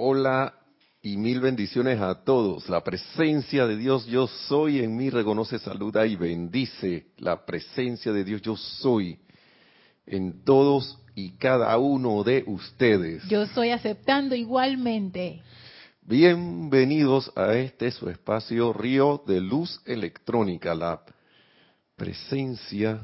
Hola y mil bendiciones a todos. La presencia de Dios yo soy en mí reconoce, saluda y bendice. La presencia de Dios yo soy en todos y cada uno de ustedes. Yo estoy aceptando igualmente. Bienvenidos a este su espacio Río de Luz Electrónica. La presencia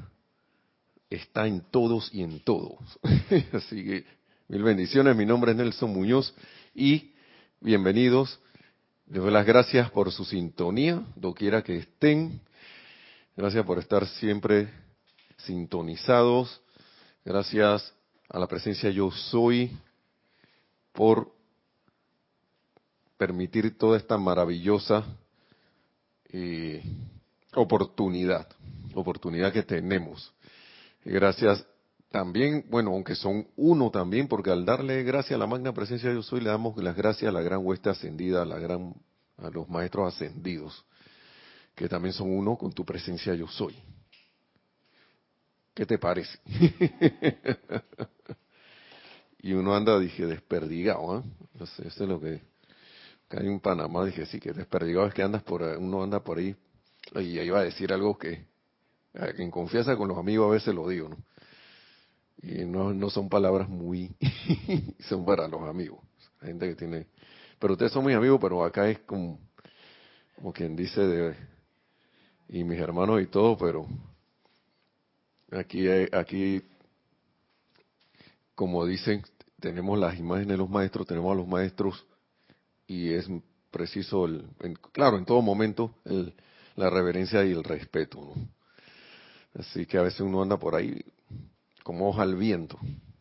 está en todos y en todos. Así que mil bendiciones. Mi nombre es Nelson Muñoz y bienvenidos. Les doy las gracias por su sintonía, doquiera que estén. Gracias por estar siempre sintonizados. Gracias a la presencia Yo Soy por permitir toda esta maravillosa eh, oportunidad, oportunidad que tenemos. Gracias también, bueno, aunque son uno también, porque al darle gracias a la magna presencia Yo Soy, le damos las gracias a la gran hueste ascendida, a, la gran, a los maestros ascendidos, que también son uno con tu presencia Yo Soy. ¿Qué te parece? y uno anda, dije, desperdigado, ¿eh? Eso es lo que, que hay en Panamá, dije, sí, que desperdigado es que andas por, uno anda por ahí, y iba a decir algo que, en confianza con los amigos a veces lo digo, ¿no? Y no, no son palabras muy, son para los amigos, gente que tiene, pero ustedes son mis amigos, pero acá es como, como quien dice de, y mis hermanos y todo, pero aquí, aquí, como dicen, tenemos las imágenes de los maestros, tenemos a los maestros y es preciso, el, claro, en todo momento, el, la reverencia y el respeto, ¿no? Así que a veces uno anda por ahí como hoja al viento,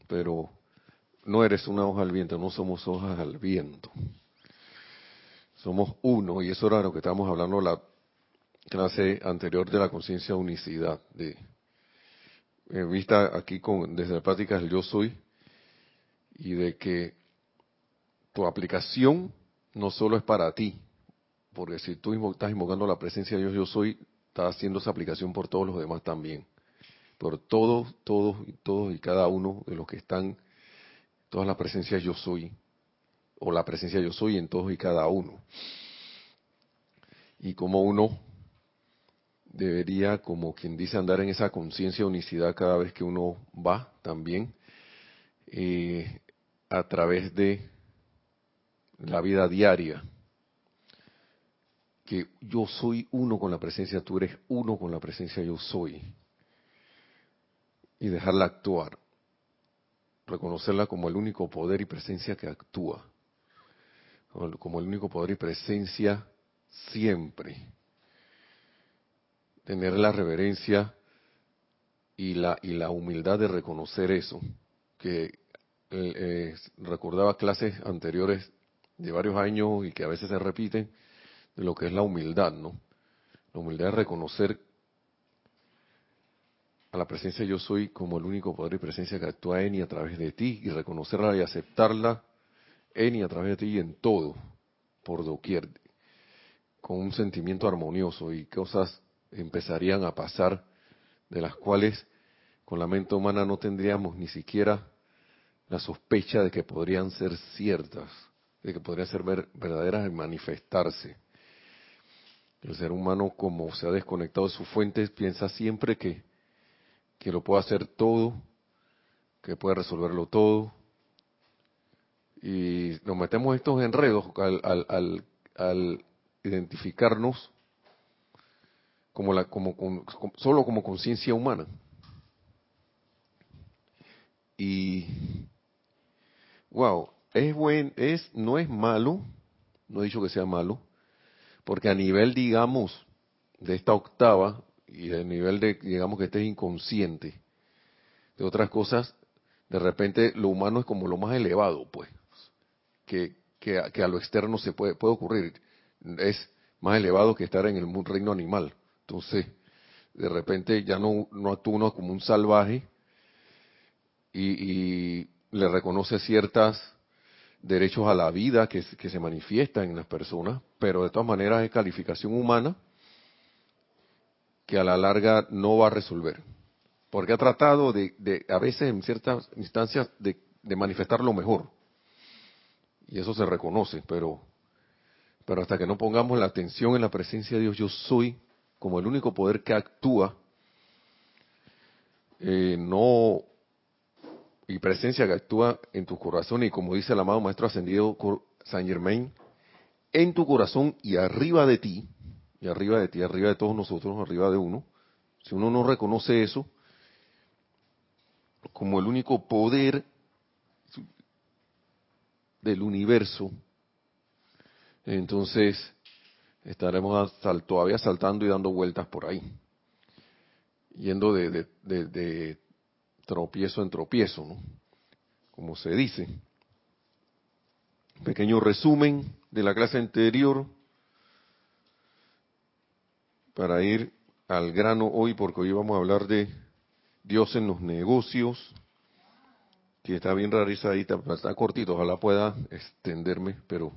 pero no eres una hoja al viento, no somos hojas al viento. Somos uno, y eso era lo que estábamos hablando la clase anterior de la conciencia unicidad, de vista aquí con desde la práctica del yo soy, y de que tu aplicación no solo es para ti, porque si tú estás invocando la presencia de Dios yo soy, estás haciendo esa aplicación por todos los demás también por todos, todos, todos y cada uno de los que están, todas las presencias yo soy, o la presencia yo soy en todos y cada uno. Y como uno debería, como quien dice, andar en esa conciencia unicidad cada vez que uno va también, eh, a través de la vida diaria, que yo soy uno con la presencia, tú eres uno con la presencia, yo soy y dejarla actuar. Reconocerla como el único poder y presencia que actúa. Como el único poder y presencia siempre. Tener la reverencia y la, y la humildad de reconocer eso. Que eh, eh, recordaba clases anteriores de varios años y que a veces se repiten, de lo que es la humildad, ¿no? La humildad es reconocer a la presencia yo soy como el único poder y presencia que actúa en y a través de ti y reconocerla y aceptarla en y a través de ti y en todo, por doquier, con un sentimiento armonioso y cosas empezarían a pasar de las cuales con la mente humana no tendríamos ni siquiera la sospecha de que podrían ser ciertas, de que podrían ser verdaderas y manifestarse. El ser humano, como se ha desconectado de sus fuentes, piensa siempre que que lo puede hacer todo, que puede resolverlo todo. Y nos metemos estos enredos al, al, al, identificarnos como la, como, solo como conciencia humana. Y wow, es buen, es, no es malo, no he dicho que sea malo, porque a nivel, digamos, de esta octava, y el nivel de, digamos que estés inconsciente de otras cosas, de repente lo humano es como lo más elevado, pues, que, que, a lo externo se puede, puede ocurrir. Es más elevado que estar en el reino animal. Entonces, de repente ya no, no actúa uno como un salvaje y, le reconoce ciertos derechos a la vida que, que se manifiestan en las personas, pero de todas maneras es calificación humana que a la larga no va a resolver. Porque ha tratado de, a veces en ciertas instancias, de, manifestar lo mejor. Y eso se reconoce, pero, pero hasta que no pongamos la atención en la presencia de Dios, yo soy como el único poder que actúa, eh, no y presencia que actúa en tu corazón y como dice el amado maestro ascendido Saint Germain, en tu corazón y arriba de ti, y arriba de ti, arriba de todos nosotros, arriba de uno, si uno no reconoce eso como el único poder del universo, entonces estaremos todavía saltando y dando vueltas por ahí, yendo de, de tropiezo en tropiezo, ¿no? Como se dice. Pequeño resumen de la clase anterior para ir al grano hoy, porque hoy vamos a hablar de Dios en los negocios, que está bien rarizadita, está cortito, ojalá pueda extenderme, pero,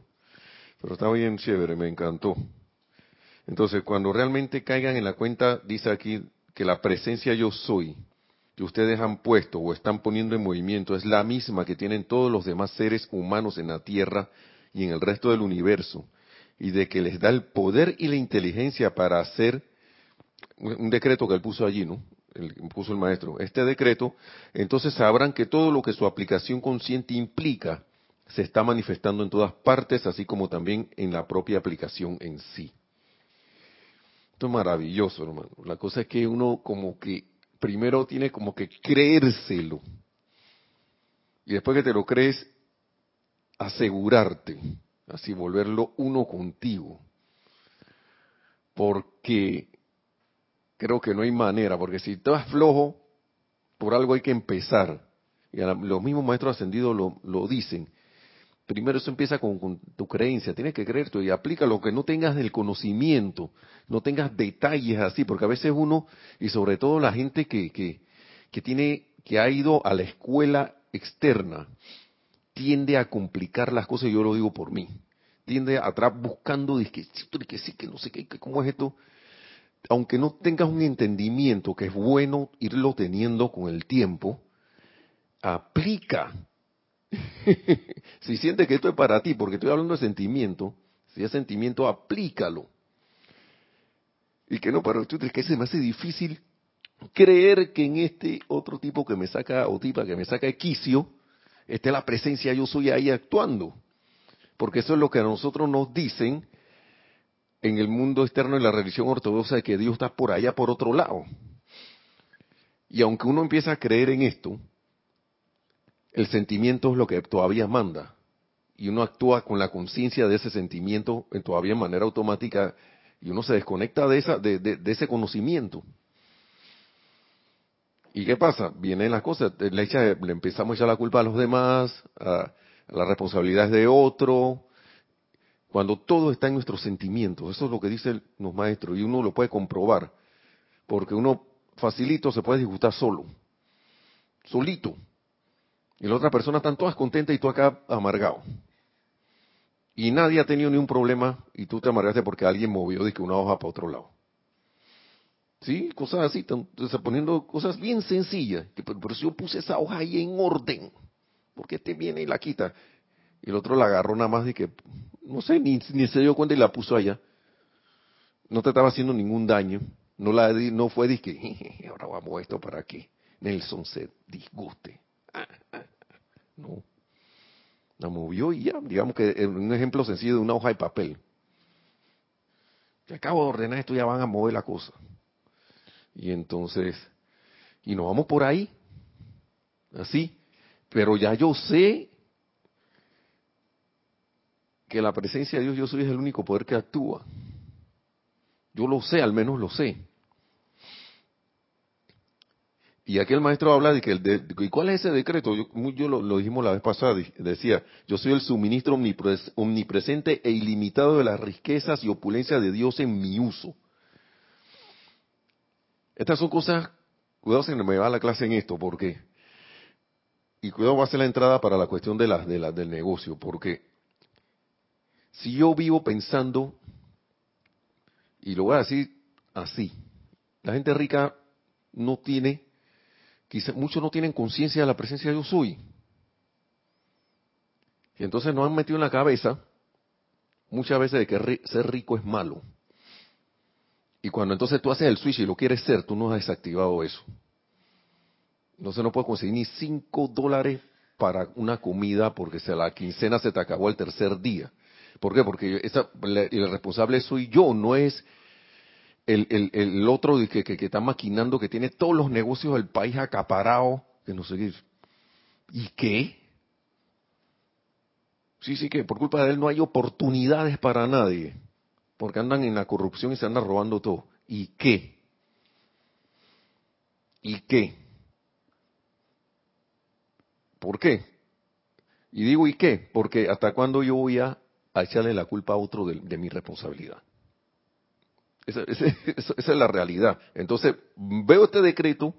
pero está bien chévere, me encantó. Entonces, cuando realmente caigan en la cuenta, dice aquí que la presencia yo soy, que ustedes han puesto o están poniendo en movimiento es la misma que tienen todos los demás seres humanos en la Tierra y en el resto del universo, y de que les da el poder y la inteligencia para hacer un decreto que él puso allí, ¿no? El, puso el maestro. Este decreto, entonces sabrán que todo lo que su aplicación consciente implica se está manifestando en todas partes, así como también en la propia aplicación en sí. Esto es maravilloso, hermano. La cosa es que uno como que primero tiene como que creérselo. Y después que te lo crees, asegurarte, así volverlo uno contigo. Porque creo que no hay manera, porque si estás flojo, por algo hay que empezar. Y los mismos maestros ascendidos lo, lo dicen. Primero eso empieza con, tu creencia, tienes que creerte y aplica lo que no tengas el conocimiento, no tengas detalles así, porque a veces uno, y sobre todo la gente que, que, que tiene, que ha ido a la escuela externa, tiende a complicar las cosas, yo lo digo por mí, tiende atrás buscando, que, que sí, que no sé qué, cómo es esto, aunque no tengas un entendimiento, que es bueno irlo teniendo con el tiempo, aplica. Si sientes que esto es para ti, porque estoy hablando de sentimiento, si es sentimiento, aplícalo. Y que no, para es que se me hace difícil creer que en este otro tipo que me saca, o tipa que me saca de quicio, esté la presencia yo soy ahí actuando. Porque eso es lo que a nosotros nos dicen en el mundo externo de la religión ortodoxa, de que Dios está por allá, por otro lado. Y aunque uno empieza a creer en esto, el sentimiento es lo que todavía manda. Y uno actúa con la conciencia de ese sentimiento en todavía de manera automática y uno se desconecta de, esa, de, ese conocimiento. ¿Y qué pasa? Vienen las cosas, le, le empezamos a echar la culpa a los demás, a, a las responsabilidades de otro, cuando todo está en nuestros sentimientos. Eso es lo que dicen los maestros y uno lo puede comprobar, porque uno facilito se puede disgustar solo, solito. Y la otra persona están todas contentas y tú acá amargado. Y nadie ha tenido ni un problema y tú te amargaste porque alguien movió de que una hoja para otro lado. ¿Sí? Cosas así, poniendo cosas bien sencillas. Pero, si yo puse esa hoja ahí en orden, ¿por qué te viene y la quita? Y el otro la agarró nada más de que, no sé, ni, ni se dio cuenta y la puso allá. No te estaba haciendo ningún daño. No, la, no fue de que, ahora vamos a esto para que Nelson se disguste. No. La movió y ya, digamos que un ejemplo sencillo de una hoja de papel. Que acabo de ordenar esto, ya van a mover la cosa. Y entonces, y nos vamos por ahí, así. Pero ya yo sé que la presencia de Dios, yo soy el único poder que actúa. Yo lo sé, al menos lo sé. Y aquí el maestro habla de que el de, ¿y cuál es ese decreto? Yo, lo, dijimos la vez pasada, decía, yo soy el suministro omnipresente e ilimitado de las riquezas y opulencias de Dios en mi uso. Estas son cosas, cuidado si me va la clase en esto, porque, y cuidado va a ser la entrada para la cuestión de de la, del negocio, porque si yo vivo pensando, y lo voy a decir así, la gente rica no tiene Quizá muchos no tienen conciencia de la presencia de yo soy. Y entonces nos han metido en la cabeza muchas veces de que ser rico es malo. Y cuando entonces tú haces el switch y lo quieres ser, tú no has desactivado eso. Entonces no puedes conseguir ni 5 dólares para una comida porque se la quincena se te acabó el tercer día. ¿Por qué? Porque el responsable soy yo, no es el, el, otro que, que, está maquinando, que tiene todos los negocios del país acaparados, que no sé qué. ¿Y qué? Sí, sí, que por culpa de él no hay oportunidades para nadie, porque andan en la corrupción y se andan robando todo. ¿Y qué? ¿Y qué? ¿Por qué? Y digo, ¿y qué? Porque hasta cuándo yo voy a, echarle la culpa a otro de, mi responsabilidad. Esa, es la realidad. Entonces, veo este decreto,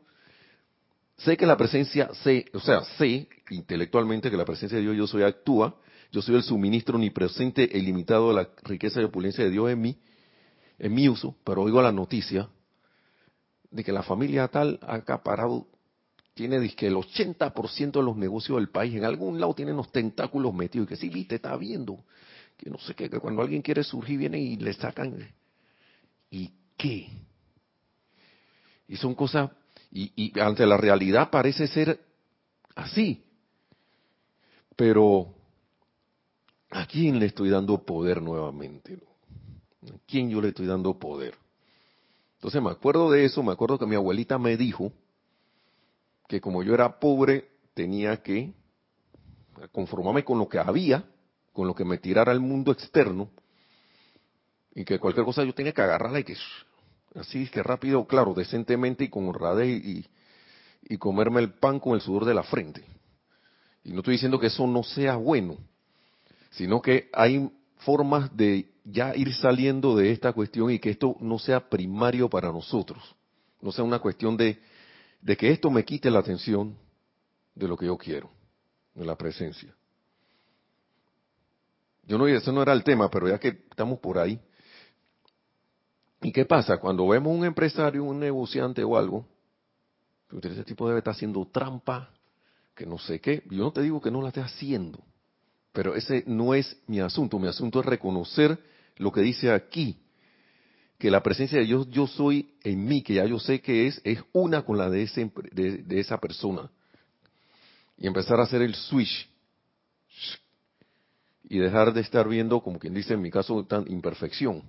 sé que la presencia, sé, o sea, sé intelectualmente que la presencia de Dios yo soy actúa, yo soy el suministro omnipresente e ilimitado de la riqueza y opulencia de Dios en mí, en mi uso, pero oigo la noticia de que la familia tal ha acaparado tiene que el 80% de los negocios del país en algún lado tienen los tentáculos metidos y que sí, viste, está viendo. Que no sé qué, que cuando alguien quiere surgir viene y le sacan. ¿Y qué? Y son cosas, y, ante la realidad parece ser así. Pero, ¿a quién le estoy dando poder nuevamente? ¿A quién yo le estoy dando poder? Entonces me acuerdo de eso, me acuerdo que mi abuelita me dijo, que como yo era pobre, tenía que conformarme con lo que había, con lo que me tirara al mundo externo, y que cualquier cosa yo tenía que agarrarla y que así que rápido, claro, decentemente y con honradez y comerme el pan con el sudor de la frente. Y no estoy diciendo que eso no sea bueno, sino que hay formas de ya ir saliendo de esta cuestión y que esto no sea primario para nosotros, no sea una cuestión de de que esto me quite la atención de lo que yo quiero, de la presencia. Yo no, eso no era el tema, pero ya que estamos por ahí. ¿Y qué pasa? Cuando vemos un empresario, un negociante o algo, ese tipo debe estar haciendo trampa, que no sé qué. Yo no te digo que no la esté haciendo, pero ese no es mi asunto. Mi asunto es reconocer lo que dice aquí, que la presencia de Dios yo soy en mí, que ya yo sé que es, es una con la de, ese, de, esa persona. Y empezar a hacer el switch. Y dejar de estar viendo, como quien dice en mi caso, tan imperfección.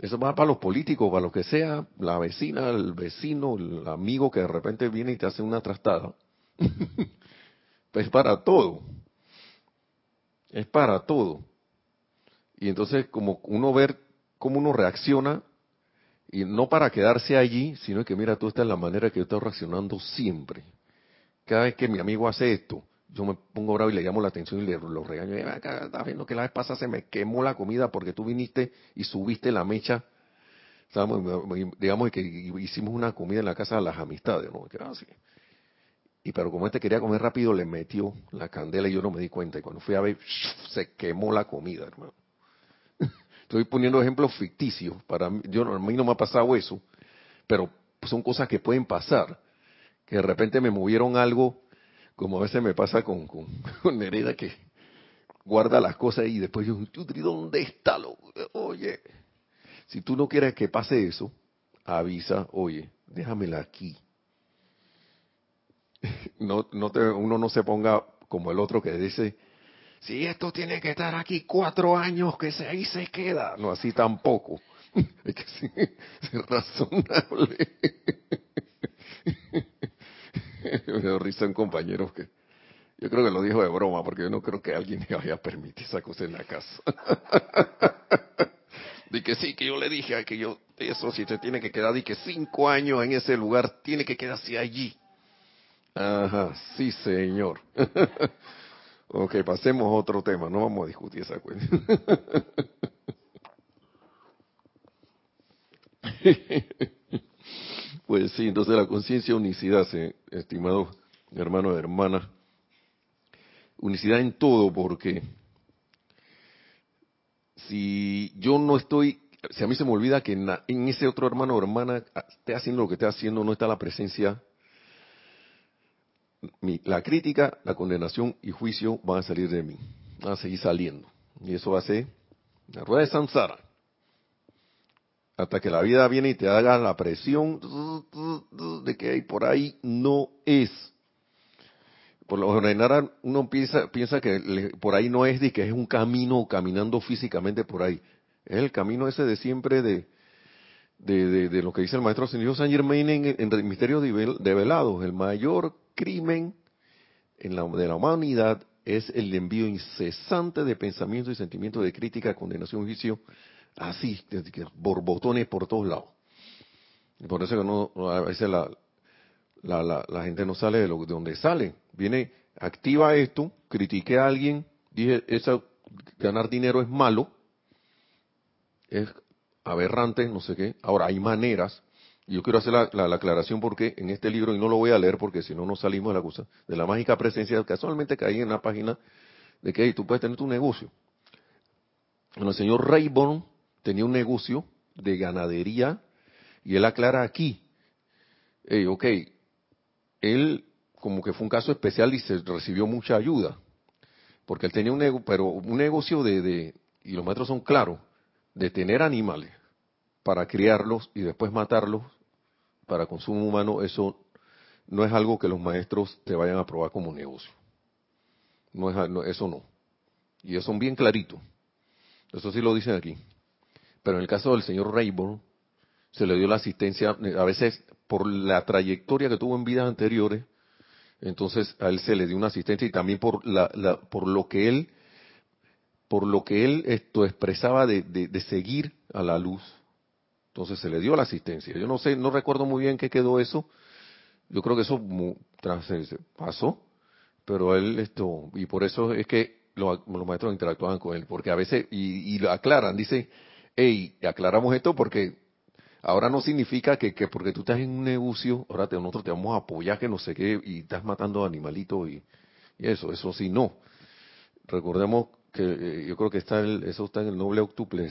Eso va para los políticos, para lo que sea, la vecina, el vecino, el amigo que de repente viene y te hace una trastada. pues para todo. Es para todo. Y entonces, como uno ver cómo uno reacciona, y no para quedarse allí, sino que mira, tú esta es la manera que yo estoy reaccionando siempre. Cada vez que mi amigo hace esto, yo me pongo bravo y le llamo la atención y le lo regaño. Estás viendo que la vez pasada se me quemó la comida porque tú viniste y subiste la mecha. Digamos que hicimos una comida en la casa de las amistades, ¿no? así. Y pero como este quería comer rápido, le metió la candela y yo no me di cuenta. Y cuando fui a ver, se quemó la comida, hermano. Estoy poniendo ejemplos ficticios. Para yo, a mí no me ha pasado eso, pero son cosas que pueden pasar. Que de repente me movieron algo, como a veces me pasa con, con, Nereda, que guarda las cosas y después yo, ¿dónde está lo? Oye, si tú no quieres que pase eso, avisa, oye, déjamela aquí. No, no te, uno no se ponga como el otro que dice, si esto tiene que estar aquí cuatro años, que se, ahí se queda. No, así tampoco. Es que ser razonable. Me da risa un compañero que yo creo que lo dijo de broma, porque yo no creo que alguien me vaya a permitir esa cosa en la casa. De que sí, que yo le dije que yo, eso si se tiene que quedar, y que cinco años en ese lugar, tiene que quedarse allí. Ajá, sí señor. Ok, pasemos a otro tema, no vamos a discutir esa cuestión. pues sí, entonces la conciencia unicidad, estimados hermanos y unicidad en todo, porque si yo no estoy, si a mí se me olvida que en, en ese otro hermano o hermana esté haciendo lo que esté haciendo, no está la presencia la crítica, la condenación y juicio van a salir de mí, van a seguir saliendo. Y eso va a ser la rueda de samsara. Hasta que la vida viene y te haga la presión de que hay por ahí no es. Por lo general uno piensa, piensa que por ahí no es de que es un camino caminando físicamente por ahí. Es el camino ese de siempre de, de, de, lo que dice el maestro Saint Germain en, en el Misterio Develados. El mayor crimen en la, de la humanidad es el envío incesante de pensamientos y sentimientos de crítica, condenación, juicio, así, borbotones por todos lados. Por eso que no, a veces la, la, gente no sale de, lo, de donde sale. Viene, activa esto, critiqué a alguien, dije, esa, ganar dinero es malo, es aberrante, no sé qué. Ahora, hay maneras, yo quiero hacer la, la- la aclaración porque en este libro, y no lo voy a leer porque si no, no salimos de la cosa, de la mágica presencia, casualmente caí en la página de que hey, tú puedes tener tu negocio. Bueno, el señor Rayburn tenía un negocio de ganadería y él aclara aquí, hey, ok, él como que fue un caso especial y se recibió mucha ayuda, porque él tenía un negocio, pero un negocio de, de, y los maestros son claros, de tener animales para criarlos y después matarlos para consumo humano, eso no es algo que los maestros te vayan a probar como negocio. No es, no, eso no. Y ellos son bien claritos. Eso sí lo dicen aquí. Pero en el caso del señor Rayburn, se le dio la asistencia, a veces por la trayectoria que tuvo en vidas anteriores, entonces a él se le dio una asistencia y también por, la, la, por lo que él por lo que él esto expresaba de, de, seguir a la luz. Entonces se le dio la asistencia. Yo no sé, no recuerdo muy bien qué quedó eso. Yo creo que eso tras, pasó, pero él esto y por eso es que lo, los maestros interactuaban con él, porque a veces y, y lo aclaran, dicen, hey, aclaramos esto porque ahora no significa que, que porque tú estás en un negocio, ahora nosotros te vamos a apoyar que no sé qué y estás matando animalitos y, y eso, eso sí no. Recordemos que eh, yo creo que está el, eso está en el noble octuple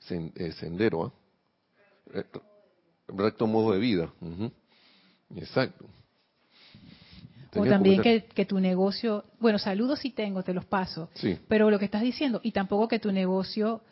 sen, eh, sendero, ¿eh? recto modo de vida. Uh -huh. Exacto. O también que, que, tu negocio, bueno, saludos sí tengo, te los paso, sí. pero lo que estás diciendo, y tampoco que tu negocio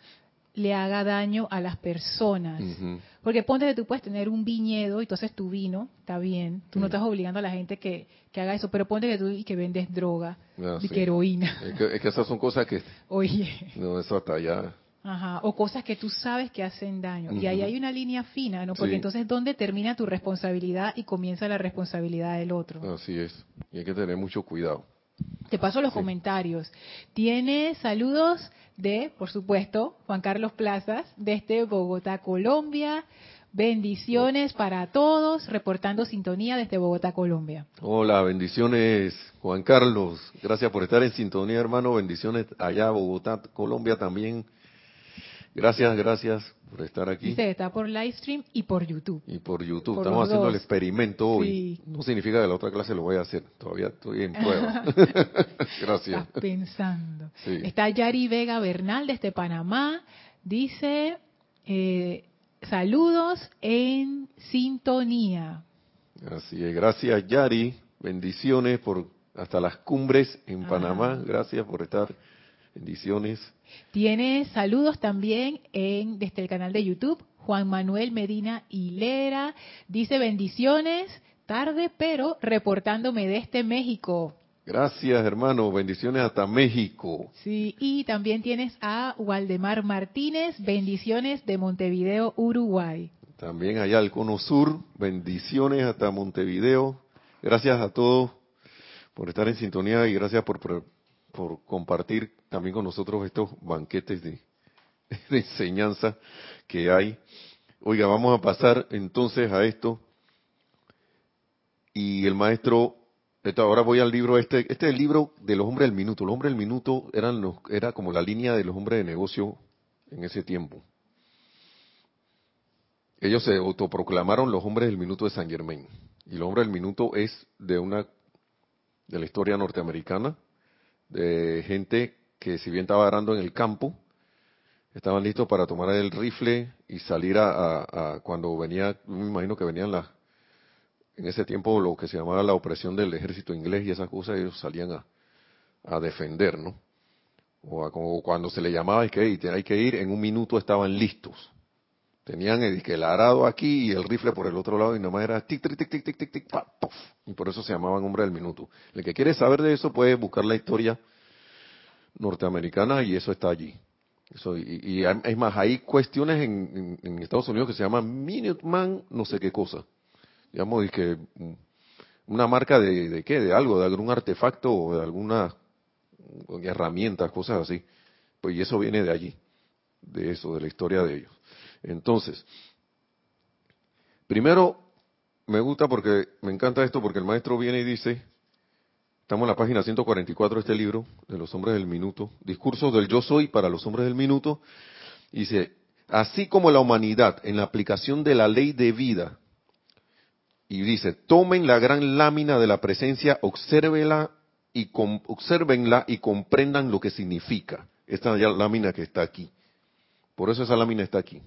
le haga daño a las personas. Uh -huh. Porque ponte que tú puedes tener un viñedo, y entonces tu vino está bien, tú uh -huh. no estás obligando a la gente que, que, haga eso, pero ponte que tú y que vendes droga, ah, y sí. que heroína. Es que, es que, esas son cosas que... Oye. No, eso hasta allá... Ajá, o cosas que tú sabes que hacen daño. Uh -huh. Y ahí hay una línea fina, ¿no? Porque sí. entonces, ¿dónde termina tu responsabilidad y comienza la responsabilidad del otro? Así es. Y hay que tener mucho cuidado. Te paso los sí. comentarios. Tiene saludos de, por supuesto, Juan Carlos Plazas, desde Bogotá, Colombia. Bendiciones para todos, reportando sintonía desde Bogotá, Colombia. Hola, bendiciones, Juan Carlos. Gracias por estar en sintonía, hermano. Bendiciones allá, Bogotá, Colombia también. Gracias, gracias por estar aquí. Dice, está por live stream y por YouTube. Y por YouTube. Por Estamos haciendo dos. el experimento hoy. Sí. No significa que la otra clase lo voy a hacer. Todavía estoy en prueba. gracias. Estás pensando. Sí. Está Yari Vega Bernal desde Panamá. Dice, eh, saludos en sintonía. Así es. Gracias, Yari. Bendiciones por hasta las cumbres en. Panamá. Gracias por estar. Bendiciones. Tiene saludos también en desde el canal de YouTube. Juan Manuel Medina Hilera dice bendiciones, tarde pero reportándome desde México. Gracias, hermano. Bendiciones hasta México. Sí, y también tienes a Waldemar Martínez, bendiciones de Montevideo, Uruguay. También allá al Cono Sur, bendiciones hasta Montevideo. Gracias a todos por estar en sintonía y gracias por, por, por compartir también con nosotros estos banquetes de, enseñanza que hay. Oiga, vamos a pasar entonces a esto. Y el maestro, ahora voy al libro este, este es el libro de los hombres del minuto. Los hombres del minuto eran los, era como la línea de los hombres de negocio en ese tiempo. Ellos se autoproclamaron los hombres del minuto de San Germain. Y los hombres del minuto es de una, de la historia norteamericana, de gente que si bien estaba arando en el campo, estaban listos para tomar el rifle y salir a, a, a cuando venía, me imagino que venían las en ese tiempo lo que se llamaba la opresión del ejército inglés y esas cosas, ellos salían a, a defender, ¿no? O, como cuando se le llamaba que hay que ir, en un minuto estaban listos. Tenían el, el arado aquí y el rifle por el otro lado y nomás era tic, tic, tic, tic, tic, tic, tic, Y por eso se llamaban hombre del minuto. El que quiere saber de eso puede buscar la historia norteamericana y eso está allí. Eso, y, es más, hay cuestiones en, Estados Unidos que se llaman Minuteman, no sé qué cosa. Digamos, que mm, una marca de, de qué, de algo, de algún artefacto o de alguna herramientas, cosas así. Pues y eso viene de allí, de eso, de la historia de ellos. Entonces, primero, me gusta porque, me encanta esto porque el maestro viene y dice, estamos en la página 144 de este libro, de los hombres del minuto, discursos del yo soy para los hombres del minuto, dice, así como la humanidad en la aplicación de la ley de vida, y dice, tomen la gran lámina de la presencia, obsérvela y observenla y comprendan lo que significa. Esta lámina que está aquí. Por eso esa lámina está aquí.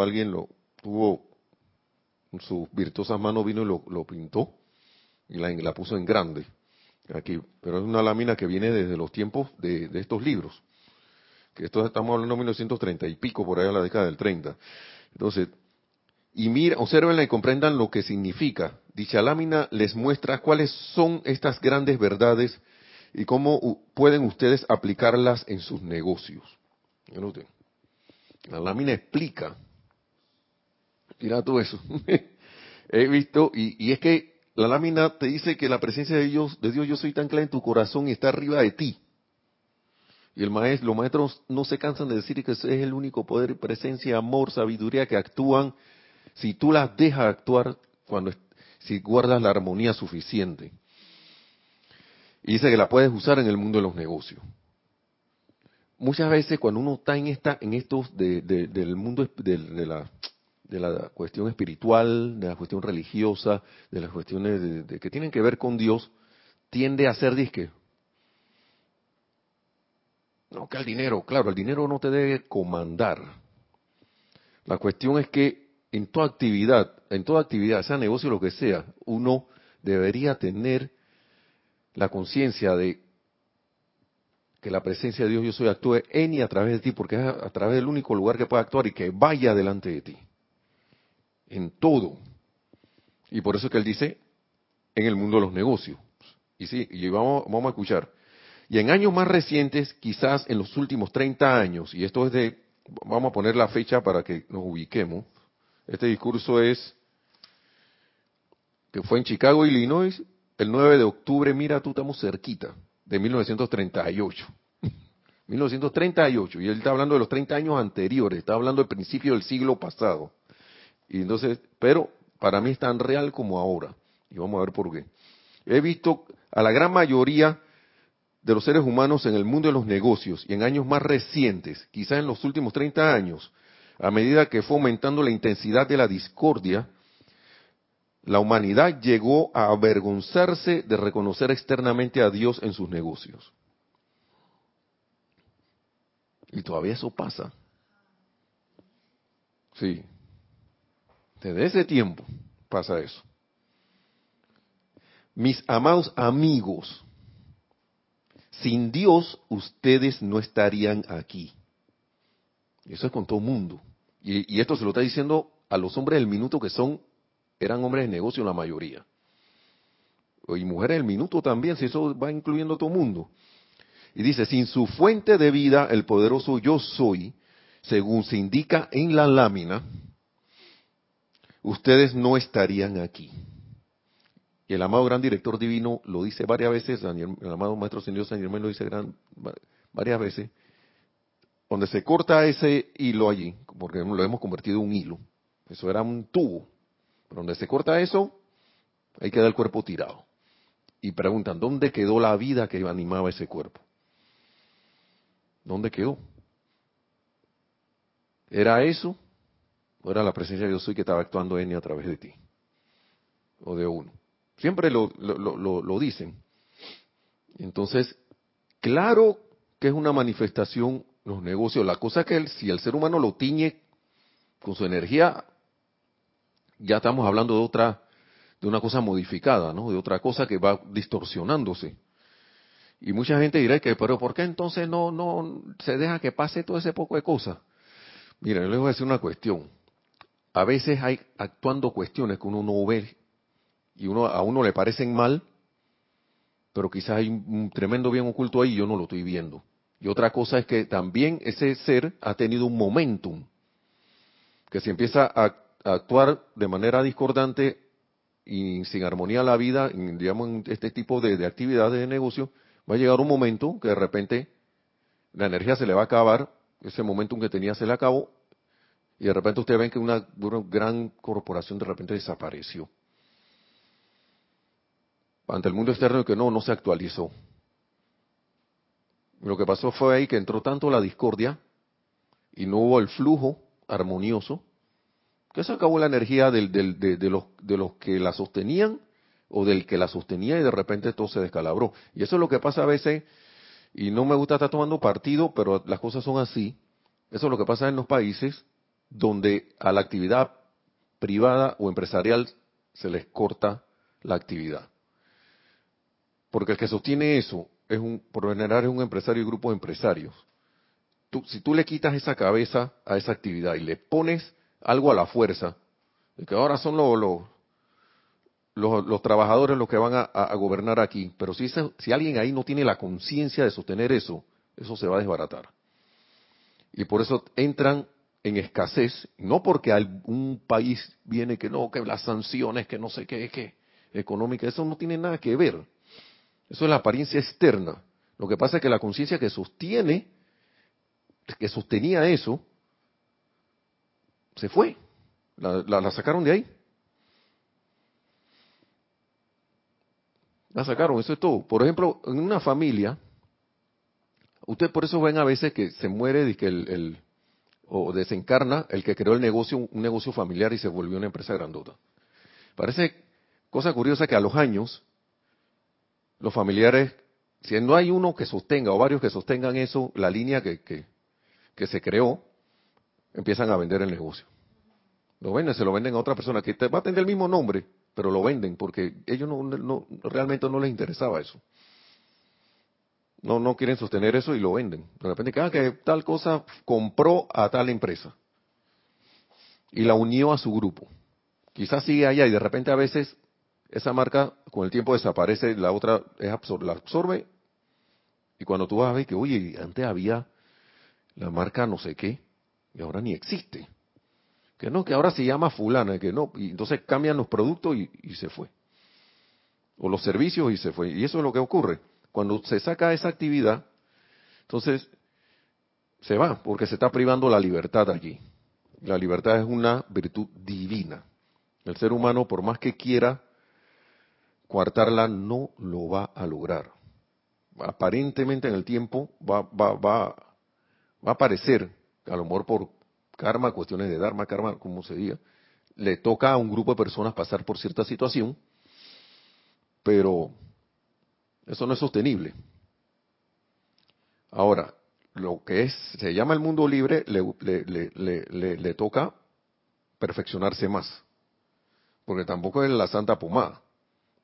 Alguien lo tuvo, sus virtuosas manos vino y lo, pintó y la, puso en grande aquí. Pero es una lámina que viene desde los tiempos de, estos libros. Que esto estamos hablando de 1930 y pico, por ahí a la década del 30. Entonces, y mira, observenla y comprendan lo que significa. Dicha lámina les muestra cuáles son estas grandes verdades y cómo pueden ustedes aplicarlas en sus negocios. La lámina explica. Mira todo eso. He visto, y, es que la lámina te dice que la presencia de Dios, de Dios yo soy tan clara en tu corazón y está arriba de ti. Y el maestro, los maestros no se cansan de decir que es el único poder, presencia, amor, sabiduría que actúan si tú las dejas actuar cuando si guardas la armonía suficiente. Y dice que la puedes usar en el mundo de los negocios. Muchas veces cuando uno está en esta, en estos del mundo de, la de la cuestión espiritual, de la cuestión religiosa, de las cuestiones de, que tienen que ver con Dios, tiende a ser disque. No, que el dinero, claro, el dinero no te debe comandar. La cuestión es que en toda actividad, en toda actividad, sea negocio lo que sea, uno debería tener la conciencia de que la presencia de Dios yo soy actúe en y a través de ti, porque es a, través del único lugar que puede actuar y que vaya delante de ti. En todo. Y por eso que él dice, en el mundo de los negocios. Y sí, y vamos, vamos a escuchar. Y en años más recientes, quizás en los últimos 30 años, y esto es de, vamos a poner la fecha para que nos ubiquemos, este discurso es que fue en Chicago, Illinois, el 9 de octubre, mira, tú estamos cerquita, de 1938. 1938, y él está hablando de los 30 años anteriores, está hablando del principio del siglo pasado. Y entonces, pero para mí es tan real como ahora. Y vamos a ver por qué. He visto a la gran mayoría de los seres humanos en el mundo de los negocios y en años más recientes, quizás en los últimos 30 años, a medida que fue aumentando la intensidad de la discordia, la humanidad llegó a avergonzarse de reconocer externamente a Dios en sus negocios. Y todavía eso pasa. Sí. Desde ese tiempo pasa eso. Mis amados amigos, sin Dios ustedes no estarían aquí. Eso es con todo mundo. Y, esto se lo está diciendo a los hombres del minuto que son, eran hombres de negocio la mayoría. Y mujeres del minuto también, si eso va incluyendo a todo mundo. Y dice, sin su fuente de vida, el poderoso yo soy, según se indica en la lámina, ustedes no estarían aquí. Y el amado gran director divino lo dice varias veces, el amado maestro señor San Germán lo dice varias veces, donde se corta ese hilo allí, porque lo hemos convertido en un hilo, eso era un tubo, pero donde se corta eso, ahí queda el cuerpo tirado. Y preguntan, ¿dónde quedó la vida que animaba ese cuerpo? ¿Dónde quedó? ¿Era eso? ¿O era la presencia de Dios soy que estaba actuando en a través de ti? O de uno. Siempre lo, lo, lo dicen. Entonces, claro que es una manifestación los negocios. La cosa es que si el ser humano lo tiñe con su energía, ya estamos hablando de otra, de una cosa modificada, ¿no? De otra cosa que va distorsionándose. Y mucha gente dirá que, pero ¿por qué entonces no, no se deja que pase todo ese poco de cosas? Miren, les voy a decir una cuestión. A veces hay actuando cuestiones que uno no ve y uno, a uno le parecen mal, pero quizás hay un tremendo bien oculto ahí y yo no lo estoy viendo. Y otra cosa es que también ese ser ha tenido un momentum, que si empieza a, actuar de manera discordante y sin armonía la vida, digamos, en este tipo de, de actividades de negocio, va a llegar un momento que de repente la energía se le va a acabar, ese momentum que tenía se le acabó, y de repente usted ven que una, gran corporación de repente desapareció. Ante el mundo externo que no, no se actualizó. Lo que pasó fue ahí que entró tanto la discordia y no hubo el flujo armonioso, que se acabó la energía de, los, de los que la sostenían o del que la sostenía y de repente todo se descalabró. Y eso es lo que pasa a veces, y no me gusta estar tomando partido, pero las cosas son así. Eso es lo que pasa en los países donde a la actividad privada o empresarial se les corta la actividad. Porque el que sostiene eso es un, por general es un empresario y grupo de empresarios. Si tú le quitas esa cabeza a esa actividad y le pones algo a la fuerza, de que ahora son los, los, trabajadores los que van a, gobernar aquí, pero si, si alguien ahí no tiene la conciencia de sostener eso, eso se va a desbaratar. Y por eso entran en escasez, no porque un país viene que no, que las sanciones, que no sé qué, que económica, eso no tiene nada que ver. Eso es la apariencia externa. Lo que pasa es que la conciencia que sostiene, que sostenía eso, se fue. La, sacaron de ahí. La sacaron, eso es todo. Por ejemplo, en una familia, usted por eso ven a veces que se muere que el, o desencarna el que creó el negocio, un negocio familiar y se volvió una empresa grandota. Parece cosa curiosa que a los años los familiares, si no hay uno que sostenga o varios que sostengan eso, la línea que, que, se creó, empiezan a vender el negocio. Lo venden, se lo venden a otra persona que va a tener el mismo nombre, pero lo venden porque ellos no, no, realmente no les interesaba eso. No, no quieren sostener eso y lo venden. De repente, ah, que tal cosa compró a tal empresa y la unió a su grupo. Quizás sigue allá y de repente a veces esa marca con el tiempo desaparece, la otra es la absorbe y cuando tú vas a ver que, oye, antes había la marca no sé qué y ahora ni existe. Que no, que ahora se llama fulana, que no, y entonces cambian los productos y se fue. O los servicios y se fue. Y eso es lo que ocurre. Cuando se saca esa actividad, entonces se va, porque se está privando la libertad allí. La libertad es una virtud divina. El ser humano, por más que quiera coartarla no lo va a lograr. Aparentemente en el tiempo va, va, va, va a aparecer, a lo mejor por karma, cuestiones de dharma, karma, como se diga, le toca a un grupo de personas pasar por cierta situación, pero eso no es sostenible. Ahora, lo que es, se llama el mundo libre, le, le, le, le toca perfeccionarse más, porque tampoco es la santa pomada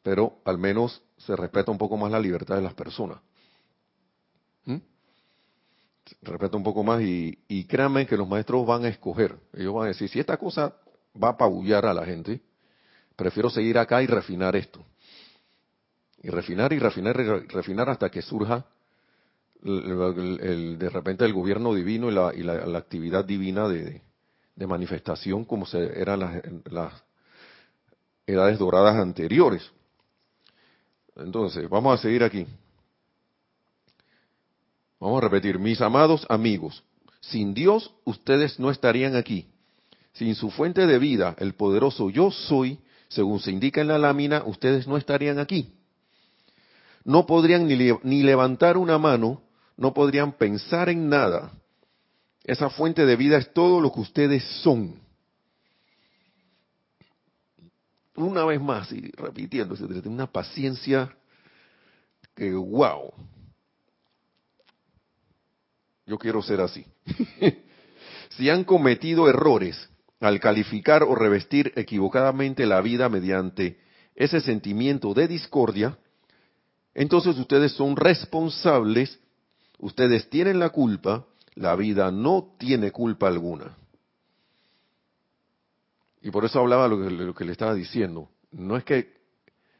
pero al menos se respeta un poco más la libertad de las personas. ¿Mm? Respeta un poco más y, y créanme que los maestros van a escoger. Ellos van a decir, si esta cosa va a apabullar a la gente, prefiero seguir acá y refinar esto. Y refinar y refinar y refinar hasta que surja el, de repente el gobierno divino y la, y la, actividad divina de, manifestación como eran las, las edades doradas anteriores. Entonces, vamos a seguir aquí. Vamos a repetir, mis amados amigos, sin Dios ustedes no estarían aquí. Sin su fuente de vida, el poderoso yo soy, según se indica en la lámina, ustedes no estarían aquí. No podrían ni, ni levantar una mano, no podrían pensar en nada. Esa fuente de vida es todo lo que ustedes son. una vez más, y repitiendo, una paciencia que, wow, yo quiero ser así. si han cometido errores al calificar o revestir equivocadamente la vida mediante ese sentimiento de discordia, entonces ustedes son responsables, ustedes tienen la culpa, la vida no tiene culpa alguna. Y por eso hablaba lo que, lo que le estaba diciendo. No es que,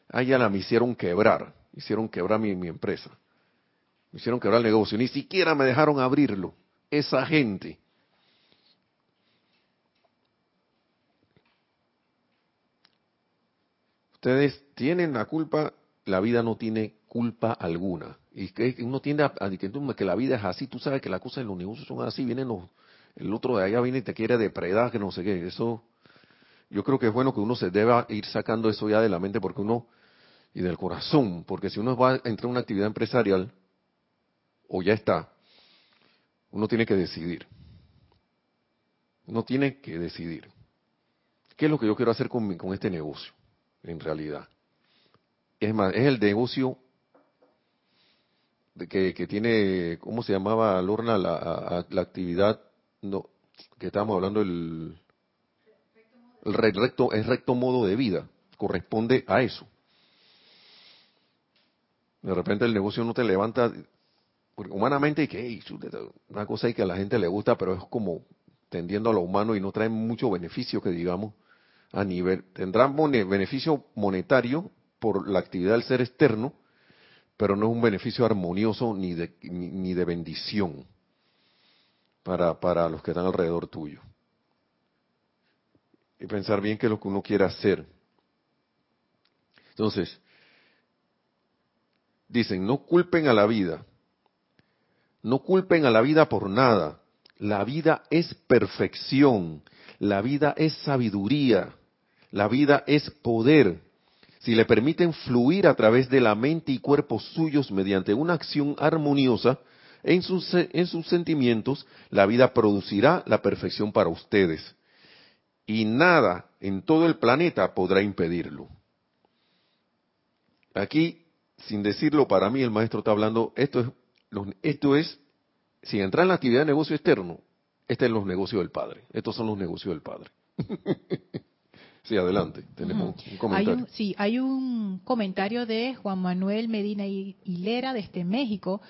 ah, ya la me hicieron quebrar, hicieron quebrar mi, mi empresa, me hicieron quebrar el negocio, ni siquiera me dejaron abrirlo. Esa gente. Ustedes tienen la culpa, la vida no tiene culpa alguna. Y que uno tiende a, a que la vida es así, tú sabes que las cosas en los negocios son así, vienen los, el otro de allá viene y te quiere depredar, que no sé qué, eso yo creo que es bueno que uno se deba ir sacando eso ya de la mente porque uno y del corazón, porque si uno va a entrar en una actividad empresarial o ya está, uno tiene que decidir. Uno tiene que decidir. ¿Qué es lo que yo quiero hacer con, con este negocio? En realidad. Es más, es el negocio de que, que, tiene, ¿cómo se llamaba, Lorna, la, la actividad no, que estábamos hablando, el, el recto, es recto modo de vida, corresponde a eso. De repente el negocio no te levanta humanamente y que una cosa y que a la gente le gusta, pero es como tendiendo a lo humano y no trae mucho beneficio que digamos a nivel tendrán beneficio monetario por la actividad del ser externo, pero no es un beneficio armonioso ni de, ni de bendición para, para los que están alrededor tuyo y pensar bien qué es lo que uno quiere hacer. Entonces, dicen, no culpen a la vida, no culpen a la vida por nada. La vida es perfección, la vida es sabiduría, la vida es poder. Si le permiten fluir a través de la mente y cuerpos suyos mediante una acción armoniosa en sus, en sus sentimientos, la vida producirá la perfección para ustedes y nada en todo el planeta podrá impedirlo. Aquí, sin decirlo para mí, el maestro está hablando, esto es, esto es, en la actividad de negocio externo, este es los negocios del Padre, estos son los negocios del Padre. sí, adelante, tenemos un comentario. sí, hay un comentario de Juan Manuel Medina Hilera desde México,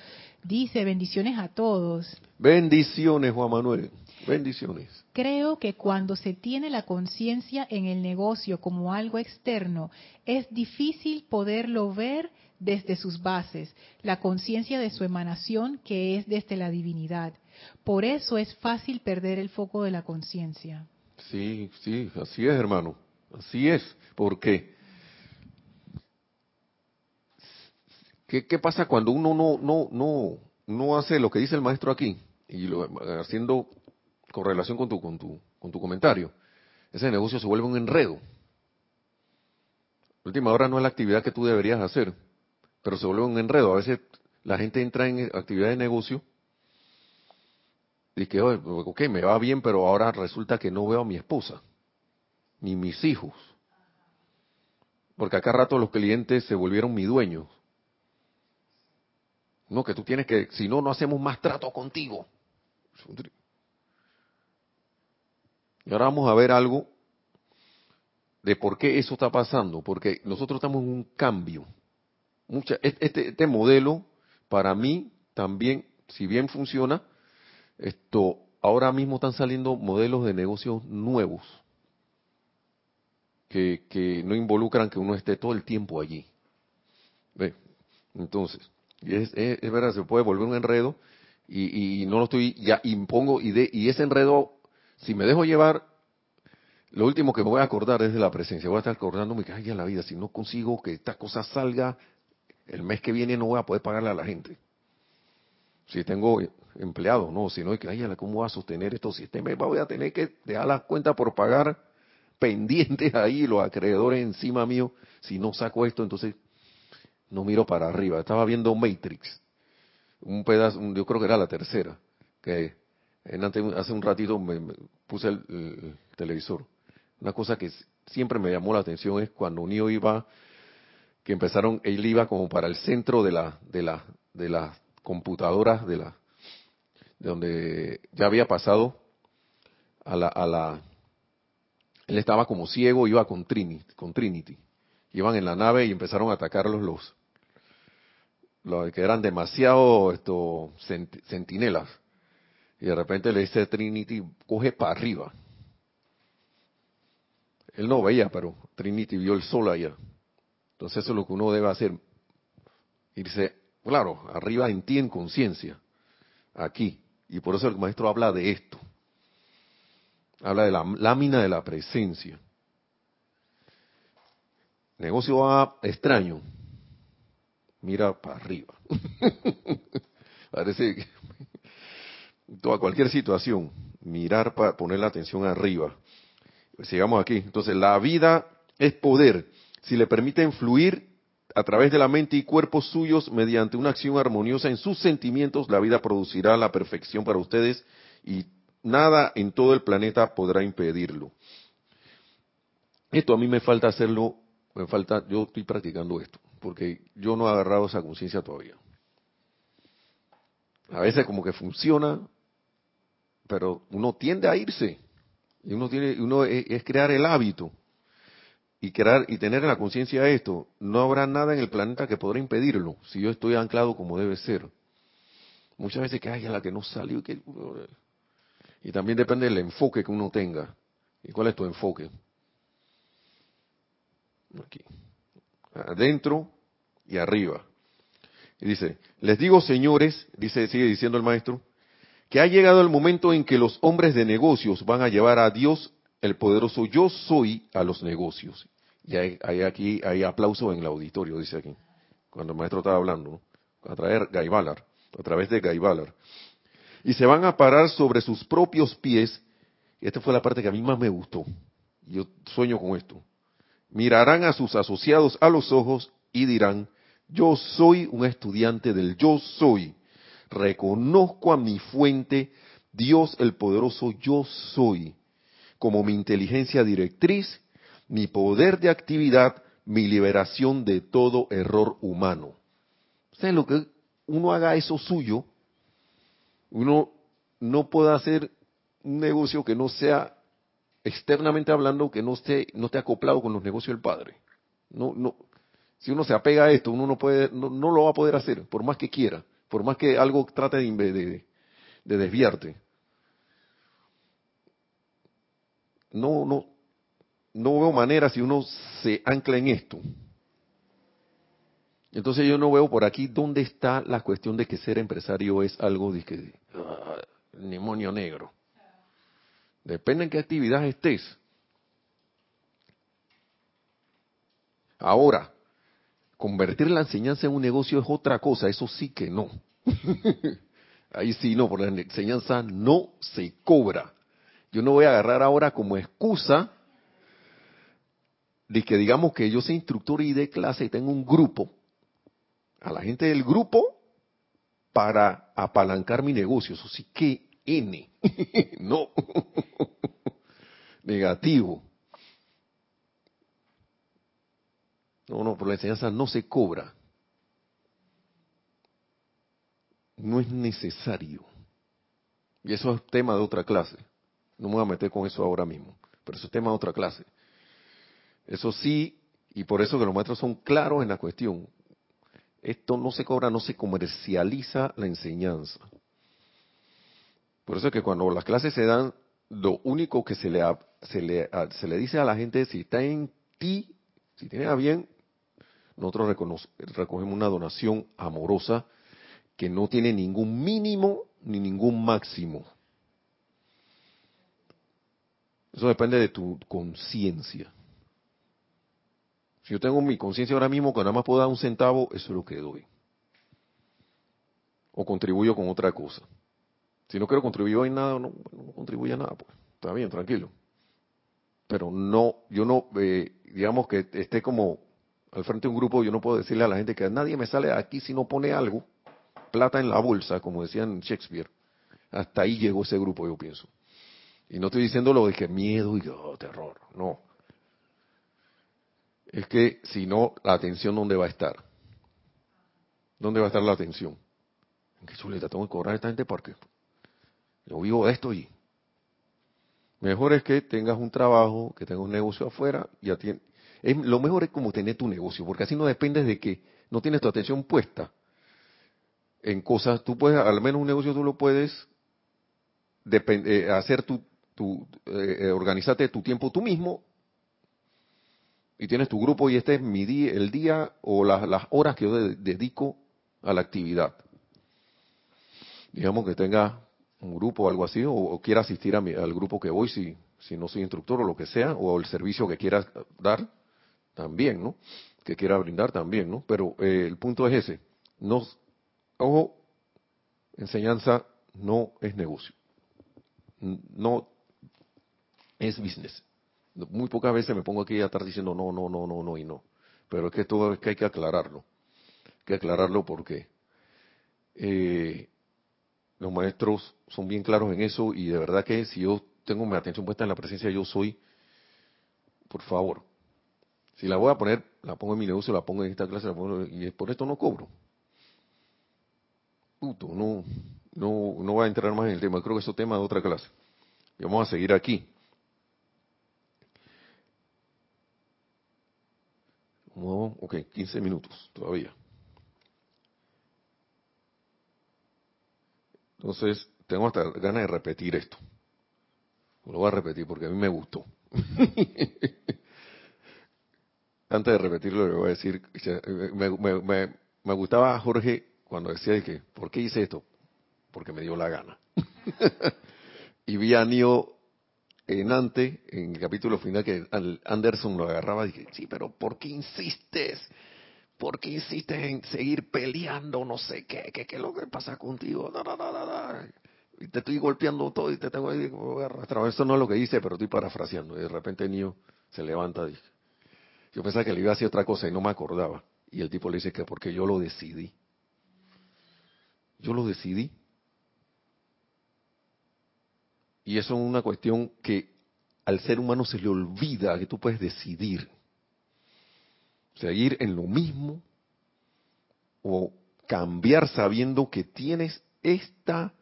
dice bendiciones a todos. Bendiciones, Juan Manuel. Bendiciones. Creo que cuando se tiene la conciencia en el negocio como algo externo, es difícil poderlo ver desde sus bases, la conciencia de su emanación que es desde la divinidad. Por eso es fácil perder el foco de la conciencia. Sí, sí, así es, hermano. Así es. ¿Por qué? ¿Qué, pasa cuando uno no, no, no, no hace lo que dice el maestro aquí? Y lo, haciendo con relación con tu, con tu, con tu comentario, ese negocio se vuelve un enredo. Última hora no es la actividad que tú deberías hacer, pero se vuelve un enredo. A veces la gente entra en actividad de negocio y que, ok, me va bien, pero ahora resulta que no veo a mi esposa, ni mis hijos. Porque acá rato los clientes se volvieron mi dueño. No, que tú tienes que, si no, no hacemos más trato contigo. Y ahora vamos a ver algo de por qué eso está pasando, porque nosotros estamos en un cambio. Mucha, este, este modelo, para mí, también, si bien funciona, esto, ahora mismo están saliendo modelos de negocios nuevos, que, no involucran que uno esté todo el tiempo allí. ¿Ve? Entonces, es, es, verdad, se puede volver un enredo y, no lo estoy, ya impongo, y, de, y ese enredo si me dejo llevar, lo último que me voy a acordar es de la presencia. Voy a estar acordándome que, ay, ya la vida, si no consigo que esta cosa salga, el mes que viene no voy a poder pagarle a la gente. Si tengo empleados, no, si no, que, ay, ¿cómo voy a sostener esto? Si este mes voy a tener que dejar las cuentas por pagar pendientes ahí, los acreedores encima mío, si no saco esto, entonces no miro para arriba. Estaba viendo Matrix, un pedazo, yo creo que era la tercera, que hace un ratito me, puse el, televisor. Una cosa que siempre me llamó la atención es cuando Neo iba, que empezaron, él iba como para el centro de la, de la, de las computadoras, de la, de donde ya había pasado a la, a la, él estaba como ciego, iba con Trinity, con Trinity. Iban en la nave y empezaron a atacarlos los, los que eran demasiado esto, sentinelas. Y de repente le dice Trinity, coge para arriba. Él no veía, pero Trinity vio el sol allá. Entonces eso es lo que uno debe hacer. Irse, claro, arriba en ti en conciencia. Aquí. Y por eso el maestro habla de esto. Habla de la lámina de la presencia. Negocio va extraño. Mira para arriba. Parece que toda cualquier situación, mirar para poner la atención arriba. Sigamos aquí. Entonces, la vida es poder. Si le permiten fluir a través de la mente y cuerpos suyos mediante una acción armoniosa en sus sentimientos, la vida producirá la perfección para ustedes y nada en todo el planeta podrá impedirlo. Esto a mí me falta hacerlo, me falta, yo estoy practicando esto, porque yo no he agarrado esa conciencia todavía. A veces como que funciona, pero uno tiende a irse. Y uno tiene, uno es, crear el hábito y crear y tener en la conciencia esto. No habrá nada en el planeta que podrá impedirlo si yo estoy anclado como debe ser. Muchas veces que hay la que no salió que y también depende del enfoque que uno tenga. ¿Y cuál es tu enfoque? Aquí. Adentro y arriba. Y dice, les digo señores, dice, sigue diciendo el maestro, que ha llegado el momento en que los hombres de negocios van a llevar a Dios, el poderoso yo soy, a los negocios. Y hay, aquí, hay aplauso en el auditorio, dice aquí, cuando el maestro estaba hablando, a través de Gaibalar, a través de Gaibalar. Y se van a parar sobre sus propios pies, esta fue la parte que a mí más me gustó, yo sueño con esto. Mirarán a sus asociados a los ojos y dirán, yo soy un estudiante del yo soy. Reconozco a mi fuente, Dios el poderoso yo soy, como mi inteligencia directriz, mi poder de actividad, mi liberación de todo error humano. O lo que uno haga eso suyo, uno no puede hacer un negocio que no sea externamente hablando, que no esté, no esté acoplado con los negocios del Padre. No, no. Si uno se apega a esto, uno no puede, no lo va a poder hacer, por más que quiera por más que algo trate de, desviarte. No, no, no veo manera si uno se ancla en esto. Entonces yo no veo por aquí dónde está la cuestión de que ser empresario es algo de que demonio negro. Depende en qué actividad estés. Ahora, Convertir la enseñanza en un negocio es otra cosa, eso sí que no. Ahí sí no, porque la enseñanza no se cobra. Yo no voy a agarrar ahora como excusa de que digamos que yo soy instructor y de clase y tengo un grupo, a la gente del grupo para apalancar mi negocio. Eso sí que N. no. Negativo. No, no, por la enseñanza no se cobra. No es necesario. Y eso es tema de otra clase. No me voy a meter con eso ahora mismo, pero eso es tema de otra clase. Eso sí, y por eso que los maestros son claros en la cuestión. Esto no se cobra, no se comercializa la enseñanza. Por eso es que cuando las clases se dan, lo único que se le, se le, se le dice a la gente si está en ti, si tiene a bien nosotros recogemos una donación amorosa que no tiene ningún mínimo ni ningún máximo. Eso depende de tu conciencia. Si yo tengo mi conciencia ahora mismo que nada más puedo dar un centavo, eso es lo que doy. O contribuyo con otra cosa. Si no quiero contribuir en nada, no, no contribuye a nada, pues. Está bien, tranquilo. Pero no, yo no, eh, digamos que esté como al frente de un grupo, yo no puedo decirle a la gente que nadie me sale aquí si no pone algo, plata en la bolsa, como decían Shakespeare. Hasta ahí llegó ese grupo, yo pienso. Y no estoy diciendo lo de que miedo y oh, terror, no. Es que si no, la atención, ¿dónde va a estar? ¿Dónde va a estar la atención? ¿En qué chuleta tengo que cobrar esta gente porque yo vivo de esto y mejor es que tengas un trabajo, que tengas un negocio afuera y lo mejor es como tener tu negocio, porque así no dependes de que no tienes tu atención puesta en cosas. Tú puedes, al menos un negocio tú lo puedes eh, hacer tu, tu eh, organizarte tu tiempo tú mismo y tienes tu grupo y este es mi día, el día o las horas que yo dedico a la actividad. Digamos que tenga un grupo o algo así, o, quiera asistir a al grupo que voy si, si no soy instructor o lo que sea, o el servicio que quiera dar, también, ¿no? Que quiera brindar también, ¿no? Pero eh, el punto es ese. No, ojo, enseñanza no es negocio. No es business. Muy pocas veces me pongo aquí a estar diciendo no, no, no, no, no y no. Pero es que todo es que hay que aclararlo. Hay que aclararlo porque eh, los maestros son bien claros en eso y de verdad que si yo tengo mi atención puesta en la presencia yo soy, por favor, si la voy a poner, la pongo en mi negocio, la pongo en esta clase, la pongo, y por esto no cobro. Puto, no, no, no voy a entrar más en el tema, creo que es tema de otra clase. Vamos a seguir aquí. Ok, 15 minutos todavía. Entonces, tengo hasta ganas de repetir esto. Lo voy a repetir porque a mí me gustó. Antes de repetirlo, le voy a decir, me, gustaba Jorge cuando decía que, ¿por qué hice esto? Porque me dio la gana. y vi a Nio en antes, en el capítulo final, que Anderson lo agarraba y dije, sí, pero ¿por qué insistes? ¿Por qué insistes en seguir peleando? No sé qué, qué, qué es lo que pasa contigo. y te estoy golpeando todo y te tengo ahí arrastrar. Eso no es lo que dice, pero estoy parafraseando. Y de repente Nio se levanta. Y, yo pensaba que le iba a decir otra cosa y no me acordaba. Y el tipo le dice que porque yo lo decidí. Yo lo decidí. Y eso es una cuestión que al ser humano se le olvida que tú puedes decidir. Seguir en lo mismo o cambiar sabiendo que tienes esta,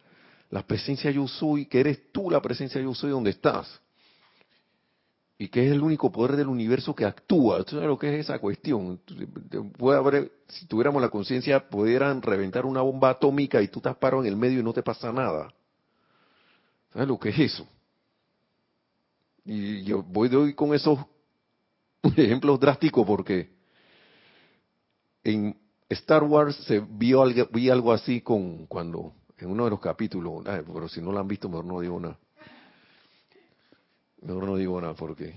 la presencia yo soy, que eres tú la presencia yo soy donde estás. Y que es el único poder del universo que actúa. ¿Tú sabes lo que es esa cuestión? Puede haber, si tuviéramos la conciencia, pudieran reventar una bomba atómica y tú estás parado en el medio y no te pasa nada. ¿Sabes lo que es eso? Y yo voy de hoy con esos ejemplos drásticos porque en Star Wars se vio algo, así con cuando en uno de los capítulos, pero si no lo han visto mejor no digo nada. Mejor no digo nada porque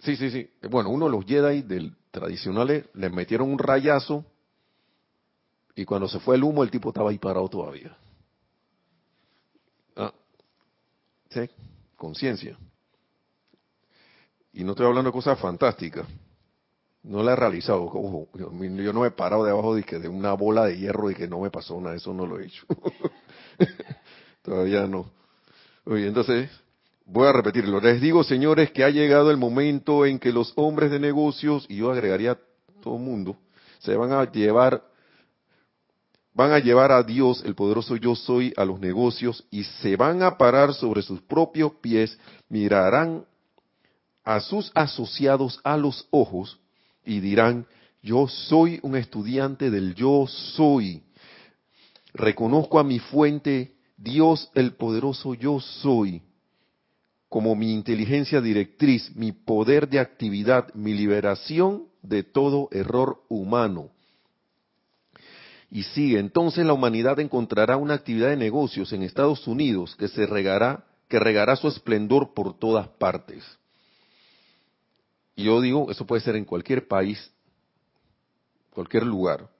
sí, sí, sí. Bueno, uno de los Jedi del tradicionales le metieron un rayazo y cuando se fue el humo el tipo estaba ahí parado todavía. Conciencia. Y no estoy hablando de cosas fantásticas. No la he realizado. yo, no me he parado debajo de, que de una bola de hierro y que no me pasó nada. Eso no lo he hecho. Todavía no. Oye, entonces, voy a repetirlo. Les digo, señores, que ha llegado el momento en que los hombres de negocios, y yo agregaría todo el mundo, se van a llevar van a llevar a Dios, el poderoso yo soy, a los negocios y se van a parar sobre sus propios pies, mirarán a sus asociados a los ojos y dirán, yo soy un estudiante del yo soy. Reconozco a mi fuente, Dios el poderoso yo soy, como mi inteligencia directriz, mi poder de actividad, mi liberación de todo error humano y sigue, entonces la humanidad encontrará una actividad de negocios en Estados Unidos que se regará, que regará su esplendor por todas partes. Y yo digo, eso puede ser en cualquier país, cualquier lugar.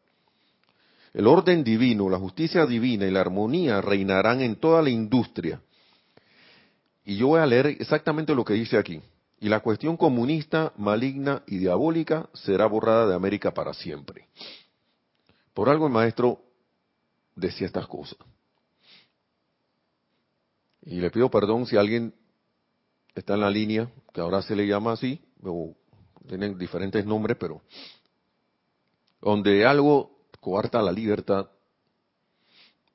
El orden divino, la justicia divina y la armonía reinarán en toda la industria. Y yo voy a leer exactamente lo que dice aquí. Y la cuestión comunista, maligna y diabólica será borrada de América para siempre. Por algo el maestro decía estas cosas. Y le pido perdón si alguien está en la línea, que ahora se le llama así, o tienen diferentes nombres, pero donde algo coarta la libertad,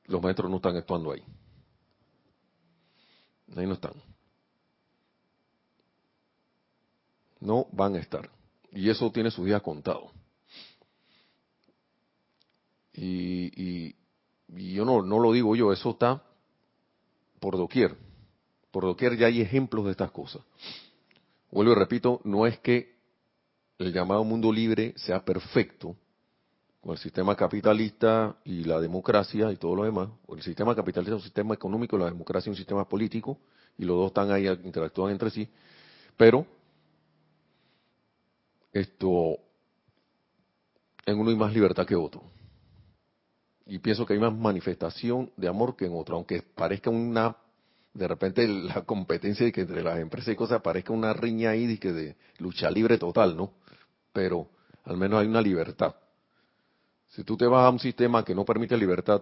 los maestros no están actuando ahí. Ahí no están. No van a estar. Y eso tiene sus días contados. Y, yo no, no lo digo yo, eso está por doquier. Por doquier ya hay ejemplos de estas cosas. Vuelvo y repito, no es que el llamado mundo libre sea perfecto, con el sistema capitalista y la democracia y todo lo demás. El sistema capitalista es un sistema económico, la democracia es un sistema político, y los dos están ahí, interactúan entre sí. Pero esto en uno hay más libertad que otro. Y pienso que hay más manifestación de amor que en otro, aunque parezca una, de repente la competencia de que entre las empresas y cosas parezca una riña ahí de, que de lucha libre total, ¿no? Pero al menos hay una libertad. Si tú te vas a un sistema que no permite libertad,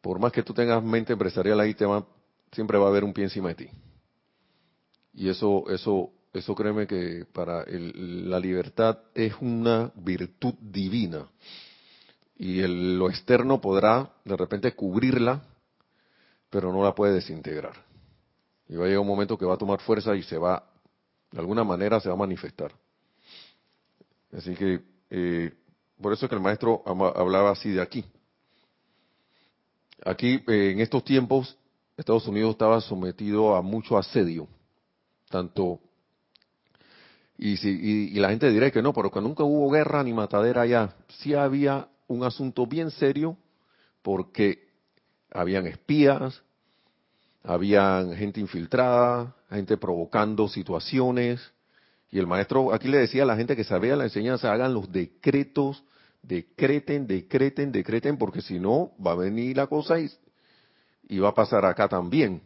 por más que tú tengas mente empresarial ahí, te va, siempre va a haber un pie encima de ti. Y eso, eso eso créeme que para la libertad es una virtud divina. Y lo externo podrá de repente cubrirla, pero no la puede desintegrar. Y va a llegar un momento que va a tomar fuerza y se va, de alguna manera se va a manifestar. Así que, eh, por eso es que el maestro hablaba así de aquí. Aquí, eh, en estos tiempos, Estados Unidos estaba sometido a mucho asedio, tanto y, si, y, la gente dirá que no, pero que nunca hubo guerra ni matadera allá. Sí había un asunto bien serio porque habían espías, habían gente infiltrada, gente provocando situaciones. Y el maestro aquí le decía a la gente que sabía la enseñanza, hagan los decretos, decreten, decreten, decreten, porque si no va a venir la cosa y, va a pasar acá también.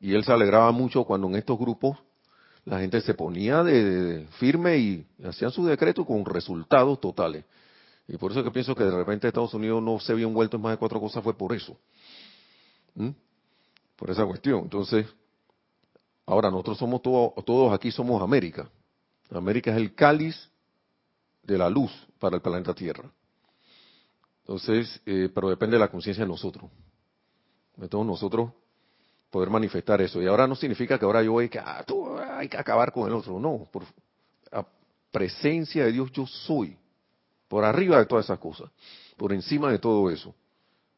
Y él se alegraba mucho cuando en estos grupos la gente se ponía de, firme y hacían su decreto con resultados totales. Y por eso que pienso que de repente Estados Unidos no se vio envuelto en más de cuatro cosas fue por eso. Por esa cuestión. Entonces, ahora nosotros somos todos aquí somos América. América es el cáliz de la luz para el planeta Tierra. Entonces, eh, pero depende de la conciencia de nosotros. De todos nosotros poder manifestar eso. Y ahora no significa que ahora yo hay que, ah, hay que acabar con el otro. No, por presencia de Dios yo soy. Por arriba de todas esas cosas. Por encima de todo eso.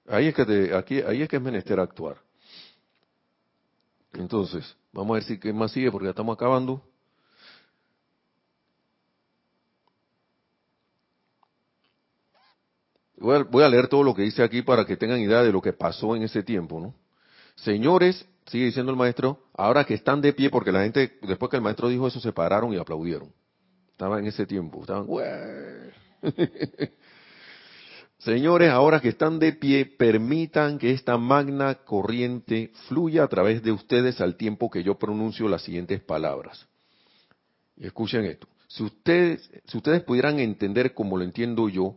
Ahí es que aquí, ahí es que es menester actuar. Entonces, vamos a ver si qué más sigue porque ya estamos acabando. voy a leer todo lo que dice aquí para que tengan idea de lo que pasó en ese tiempo, ¿no? Señores, sigue diciendo el maestro, ahora que están de pie, porque la gente, después que el maestro dijo eso, se pararon y aplaudieron. Estaba en ese tiempo, estaban, Señores, ahora que están de pie, permitan que esta magna corriente fluya a través de ustedes al tiempo que yo pronuncio las siguientes palabras. Escuchen esto. Si ustedes, si ustedes pudieran entender como lo entiendo yo,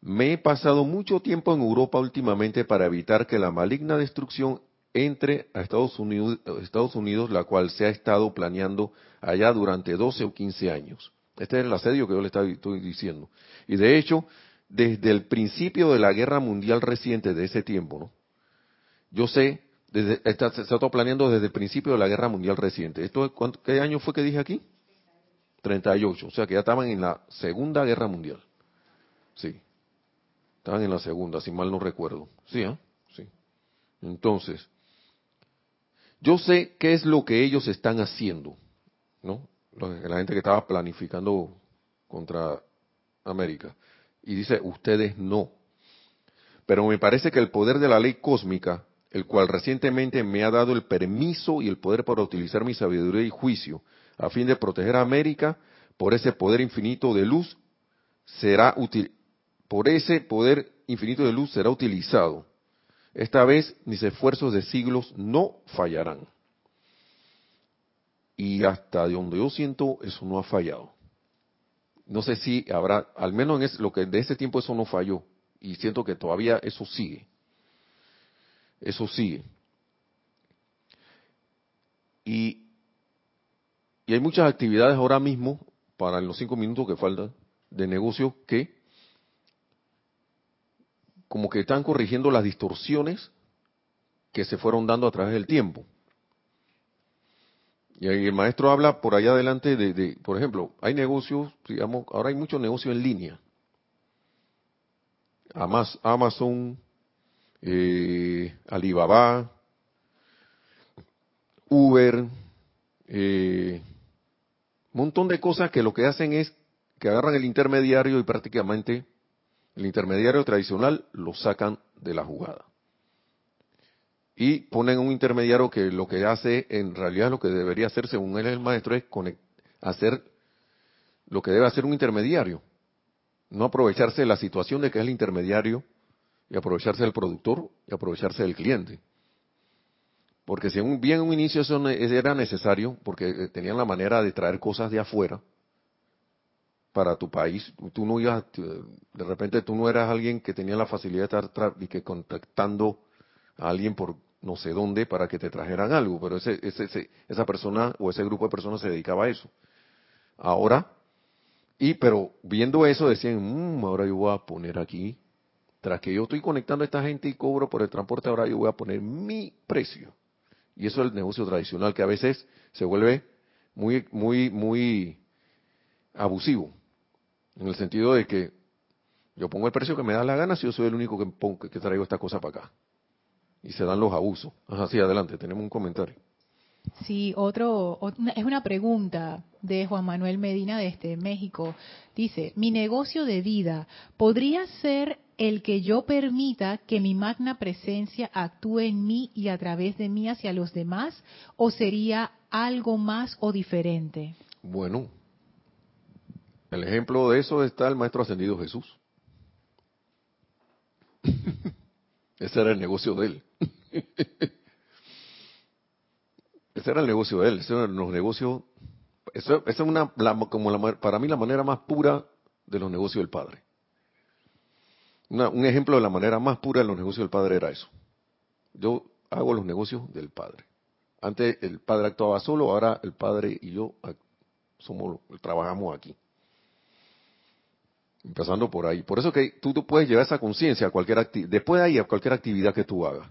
me he pasado mucho tiempo en Europa últimamente para evitar que la maligna destrucción entre a Estados Unidos, Estados Unidos, la cual se ha estado planeando allá durante 12 o 15 años. Este es el asedio que yo le estoy diciendo. Y de hecho, desde el principio de la guerra mundial reciente de ese tiempo, ¿no? Yo sé, desde, se ha estado planeando desde el principio de la guerra mundial reciente. ¿Esto, ¿Qué año fue que dije aquí? 38. O sea que ya estaban en la Segunda Guerra Mundial. Sí. Estaban en la segunda, si mal no recuerdo. Sí, ¿eh? Sí. Entonces, yo sé qué es lo que ellos están haciendo, ¿no? La gente que estaba planificando contra América. Y dice, ustedes no. Pero me parece que el poder de la ley cósmica, el cual recientemente me ha dado el permiso y el poder para utilizar mi sabiduría y juicio a fin de proteger a América, por ese poder infinito de luz, será útil, por ese poder infinito de luz será utilizado. Esta vez mis esfuerzos de siglos no fallarán. Y hasta de donde yo siento, eso no ha fallado. No sé si habrá, al menos en lo que de ese tiempo eso no falló. Y siento que todavía eso sigue. Eso sigue. Y, y hay muchas actividades ahora mismo, para los cinco minutos que faltan, de negocio que como que están corrigiendo las distorsiones que se fueron dando a través del tiempo. Y el maestro habla por allá adelante de, por ejemplo, hay negocios, digamos, ahora hay muchos negocios en línea. Amazon, eh, Alibaba, Uber, eh, un montón de cosas que lo que hacen es que agarran el intermediario y prácticamente el intermediario tradicional lo sacan de la jugada y ponen un intermediario que lo que hace, en realidad lo que debería hacer, según él el maestro, es hacer lo que debe hacer un intermediario. No aprovecharse de la situación de que es el intermediario y aprovecharse del productor y aprovecharse del cliente. Porque si un, bien en un inicio eso era necesario, porque eh, tenían la manera de traer cosas de afuera para tu país, tú no ibas, de repente tú no eras alguien que tenía la facilidad de estar y que contactando a alguien por no sé dónde para que te trajeran algo, pero ese, ese, esa persona o ese grupo de personas se dedicaba a eso. Ahora, y pero viendo eso decían, mmm, ahora yo voy a poner aquí, tras que yo estoy conectando a esta gente y cobro por el transporte, ahora yo voy a poner mi precio. Y eso es el negocio tradicional que a veces se vuelve muy, muy, muy abusivo. En el sentido de que yo pongo el precio que me da la gana si yo soy el único que, pongo, que traigo esta cosa para acá y se dan los abusos. Así, adelante, tenemos un comentario. Sí, otro, es una pregunta de Juan Manuel Medina desde México. Dice, mi negocio de vida, ¿podría ser el que yo permita que mi magna presencia actúe en mí y a través de mí hacia los demás? ¿O sería algo más o diferente? Bueno, el ejemplo de eso está el Maestro Ascendido Jesús. Ese era el negocio de él. Ese era el negocio de él. Ese era los negocios. Esa es una, como para mí la manera más pura de los negocios del Padre. un ejemplo de la manera más pura de los negocios del Padre era eso. Yo hago los negocios del Padre. Antes el Padre actuaba solo, ahora el Padre y yo somos, trabajamos aquí. Empezando por ahí. Por eso que tú, tú puedes llevar esa conciencia a cualquier actividad, después de ahí a cualquier actividad que tú hagas.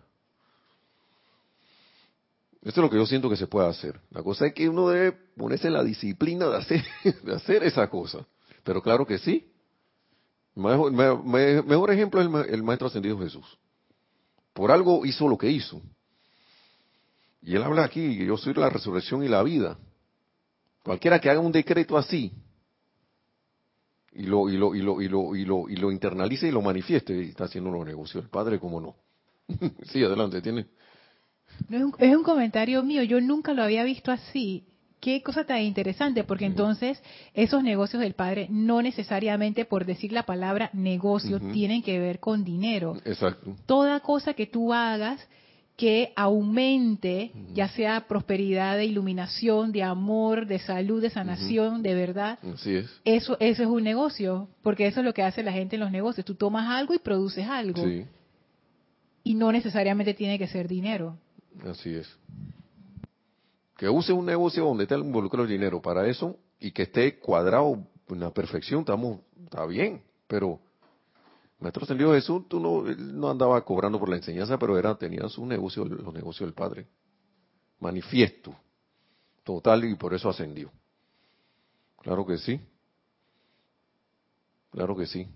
Esto es lo que yo siento que se puede hacer. La cosa es que uno debe ponerse en la disciplina de hacer, esa cosa. Pero claro que sí. Mejor, mejor ejemplo es el, Maestro Ascendido Jesús. Por algo hizo lo que hizo. Y él habla aquí, yo soy la resurrección y la vida. Cualquiera que haga un decreto así, y lo, y lo, y lo, y lo, y lo, y lo internalice y lo manifieste, está haciendo los negocios. El padre, ¿cómo no? sí, adelante, tiene. Es, un, es un comentario mío, yo nunca lo había visto así. Qué cosa tan interesante, porque entonces esos negocios del padre no necesariamente por decir la palabra negocio tienen que ver con dinero. Exacto. Toda cosa que tú hagas que aumente, ya sea prosperidad de iluminación, de amor, de salud, de sanación, de verdad. Así es. Eso, eso es un negocio, porque eso es lo que hace la gente en los negocios. Tú tomas algo y produces algo. Sí. Y no necesariamente tiene que ser dinero. Así es. Que use un negocio donde esté involucrado el dinero para eso y que esté cuadrado en la perfección, estamos, está bien, pero Maestro Ascendido Jesús, tú no, no andaba cobrando por la enseñanza, pero era, tenía su negocio, los negocios del Padre. Manifiesto. Total, y por eso ascendió. Claro que sí. Claro que sí.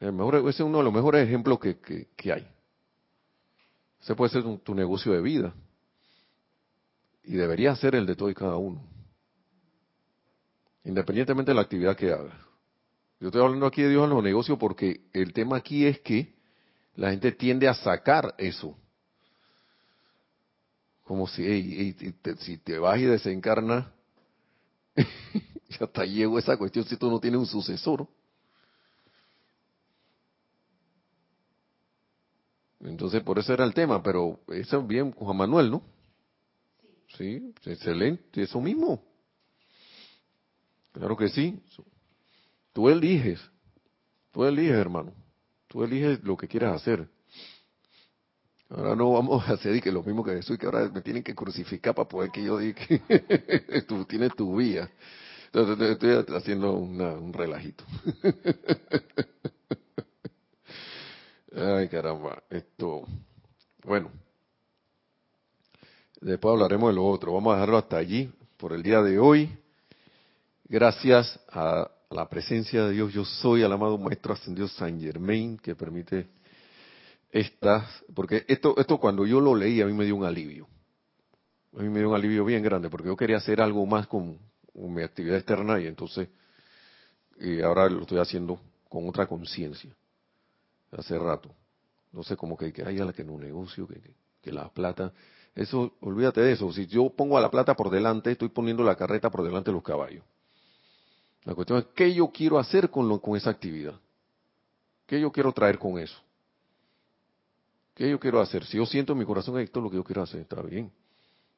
El mejor, ese es uno de los mejores ejemplos que, que, hay. Ese puede ser tu negocio de vida. Y debería ser el de todo y cada uno. Independientemente de la actividad que haga. Yo estoy hablando aquí de Dios en los negocios porque el tema aquí es que la gente tiende a sacar eso. Como si, si te vas y desencarnas, hasta llegó esa cuestión si tú no tienes un sucesor. Entonces, por eso era el tema, pero eso es bien, Juan Manuel, ¿no? Sí, excelente, eso mismo. Claro que sí. Tú eliges, tú eliges, hermano. Tú eliges lo que quieras hacer. Ahora no vamos a hacer que lo mismo que Jesús, que ahora me tienen que crucificar para poder que yo diga que tú tienes tu vía. Entonces estoy haciendo un relajito. Ay, caramba. Esto, bueno. Después hablaremos de lo otro. Vamos a dejarlo hasta allí por el día de hoy. Gracias a la presencia de Dios, yo soy al amado Maestro Ascendido San Germain, que permite estas, porque esto, esto cuando yo lo leí a mí me dio un alivio. A mí me dio un alivio bien grande, porque yo quería hacer algo más con, mi actividad externa y entonces y ahora lo estoy haciendo con otra conciencia. Hace rato. No sé, como que, que hay a la que no negocio, que, que la plata, eso, olvídate de eso. Si yo pongo a la plata por delante, estoy poniendo la carreta por delante de los caballos. La cuestión es qué yo quiero hacer con, esa actividad. ¿Qué yo quiero traer con eso? ¿Qué yo quiero hacer? Si yo siento en mi corazón esto es lo que yo quiero hacer, está bien.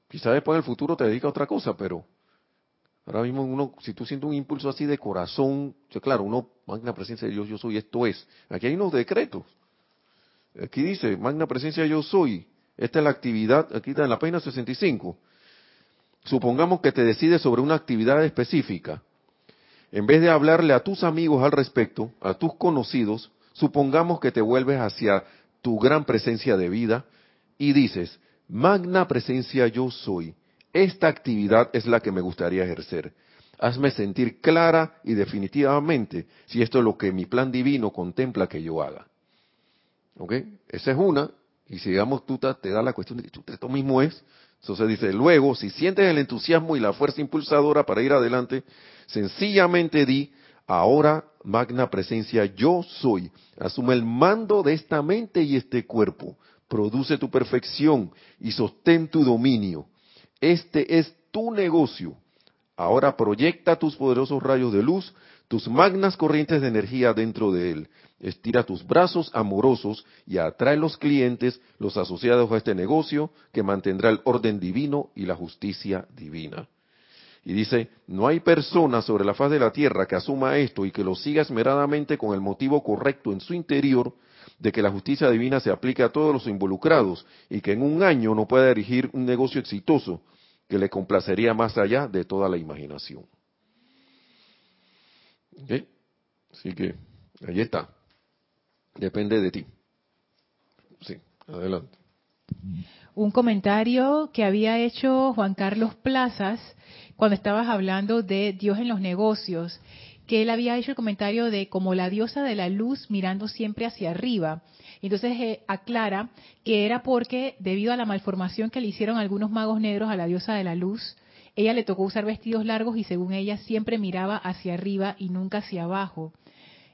Quizás después en el futuro te dedica a otra cosa, pero ahora mismo uno, si tú sientes un impulso así de corazón, claro, uno, magna presencia de Dios, yo soy, esto es. Aquí hay unos decretos. Aquí dice, magna presencia yo soy. Esta es la actividad, aquí está en la página 65. Supongamos que te decides sobre una actividad específica en vez de hablarle a tus amigos al respecto, a tus conocidos, supongamos que te vuelves hacia tu gran presencia de vida y dices, magna presencia yo soy, esta actividad es la que me gustaría ejercer. Hazme sentir clara y definitivamente si esto es lo que mi plan divino contempla que yo haga. ¿Ok? Esa es una. Y si digamos tú te da la cuestión de que esto mismo es, entonces dice, luego, si sientes el entusiasmo y la fuerza impulsadora para ir adelante, Sencillamente di, ahora magna presencia yo soy. Asume el mando de esta mente y este cuerpo. Produce tu perfección y sostén tu dominio. Este es tu negocio. Ahora proyecta tus poderosos rayos de luz, tus magnas corrientes de energía dentro de él. Estira tus brazos amorosos y atrae los clientes, los asociados a este negocio, que mantendrá el orden divino y la justicia divina. Y dice, no hay persona sobre la faz de la tierra que asuma esto y que lo siga esmeradamente con el motivo correcto en su interior de que la justicia divina se aplique a todos los involucrados y que en un año no pueda dirigir un negocio exitoso que le complacería más allá de toda la imaginación. Así que, ahí está. Depende de ti. Sí, adelante. Un comentario que había hecho Juan Carlos Plazas cuando estabas hablando de Dios en los negocios, que él había hecho el comentario de como la diosa de la luz mirando siempre hacia arriba. Entonces eh, aclara que era porque debido a la malformación que le hicieron algunos magos negros a la diosa de la luz, ella le tocó usar vestidos largos y según ella siempre miraba hacia arriba y nunca hacia abajo.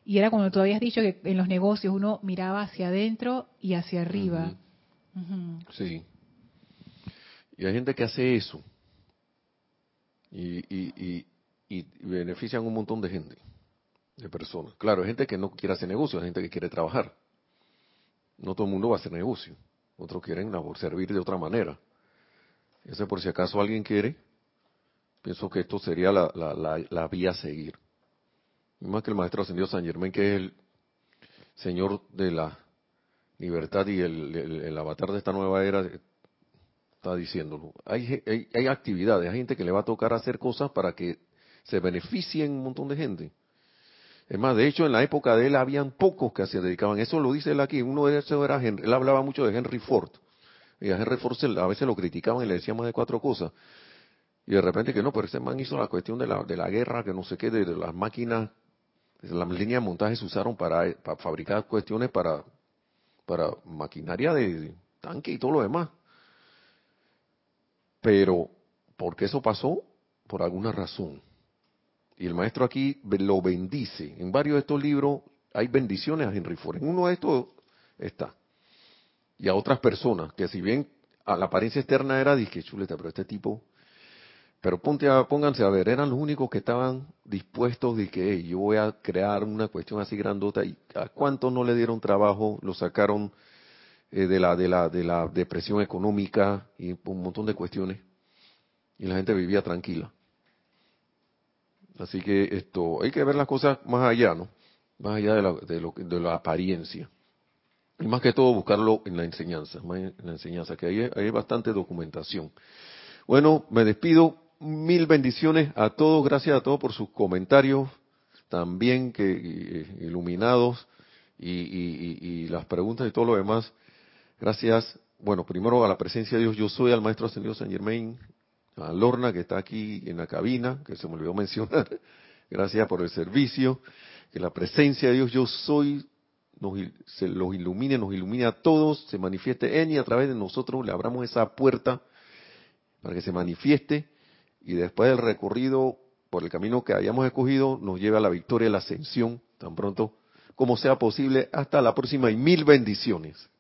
Y era como tú habías dicho que en los negocios uno miraba hacia adentro y hacia arriba. Sí. Y hay gente que hace eso y, y, benefician un montón de gente, de personas. Claro, hay gente que no quiere hacer negocio, hay gente que quiere trabajar. No todo el mundo va a hacer negocio. Otros quieren servir de otra manera. Ese por si acaso alguien quiere, pienso que esto sería la, la, la, vía a seguir. Más que el maestro ascendido San Germán, que es el señor de la libertad y el avatar de esta nueva era, está diciéndolo. Hay, hay, actividades, hay gente que le va a tocar hacer cosas para que se beneficien un montón de gente. Es más, de hecho, en la época de él habían pocos que se dedicaban. Eso lo dice él aquí. Uno de esos era. Él hablaba mucho de Henry Ford. Y a Henry Ford a veces lo criticaban y le decían más de cuatro cosas. Y de repente que no, pero ese man hizo la cuestión de la, de la guerra, que no sé qué, de, las máquinas, las líneas de montaje se usaron para, para fabricar cuestiones para, para maquinaria de tanque y todo lo demás. Pero, porque eso pasó? Por alguna razón. Y el maestro aquí lo bendice. En varios de estos libros hay bendiciones a Henry Ford. En uno de estos está. Y a otras personas, que si bien a la apariencia externa era, dije, chuleta, pero este tipo... Pero ponte a, pónganse a ver, eran los únicos que estaban dispuestos de que yo voy a crear una cuestión así grandota y a cuántos no le dieron trabajo, lo sacaron eh, de, la, de, la, de la depresión económica y un montón de cuestiones. Y la gente vivía tranquila. Así que esto, hay que ver las cosas más allá, ¿no? Más allá de la, de, lo, de la apariencia. Y más que todo buscarlo en la enseñanza, en la enseñanza, que hay, hay bastante documentación. Bueno, me despido. Mil bendiciones a todos. Gracias a todos por sus comentarios también que iluminados y, y, y, las preguntas y todo lo demás. Gracias, bueno, primero a la presencia de Dios, yo soy al Maestro Ascendido San Germain, a Lorna que está aquí en la cabina, que se me olvidó mencionar, gracias por el servicio, que la presencia de Dios yo soy nos, se los ilumine, nos ilumine a todos, se manifieste en y a través de nosotros, le abramos esa puerta para que se manifieste y después del recorrido por el camino que hayamos escogido nos lleve a la victoria y la ascensión tan pronto como sea posible hasta la próxima y mil bendiciones.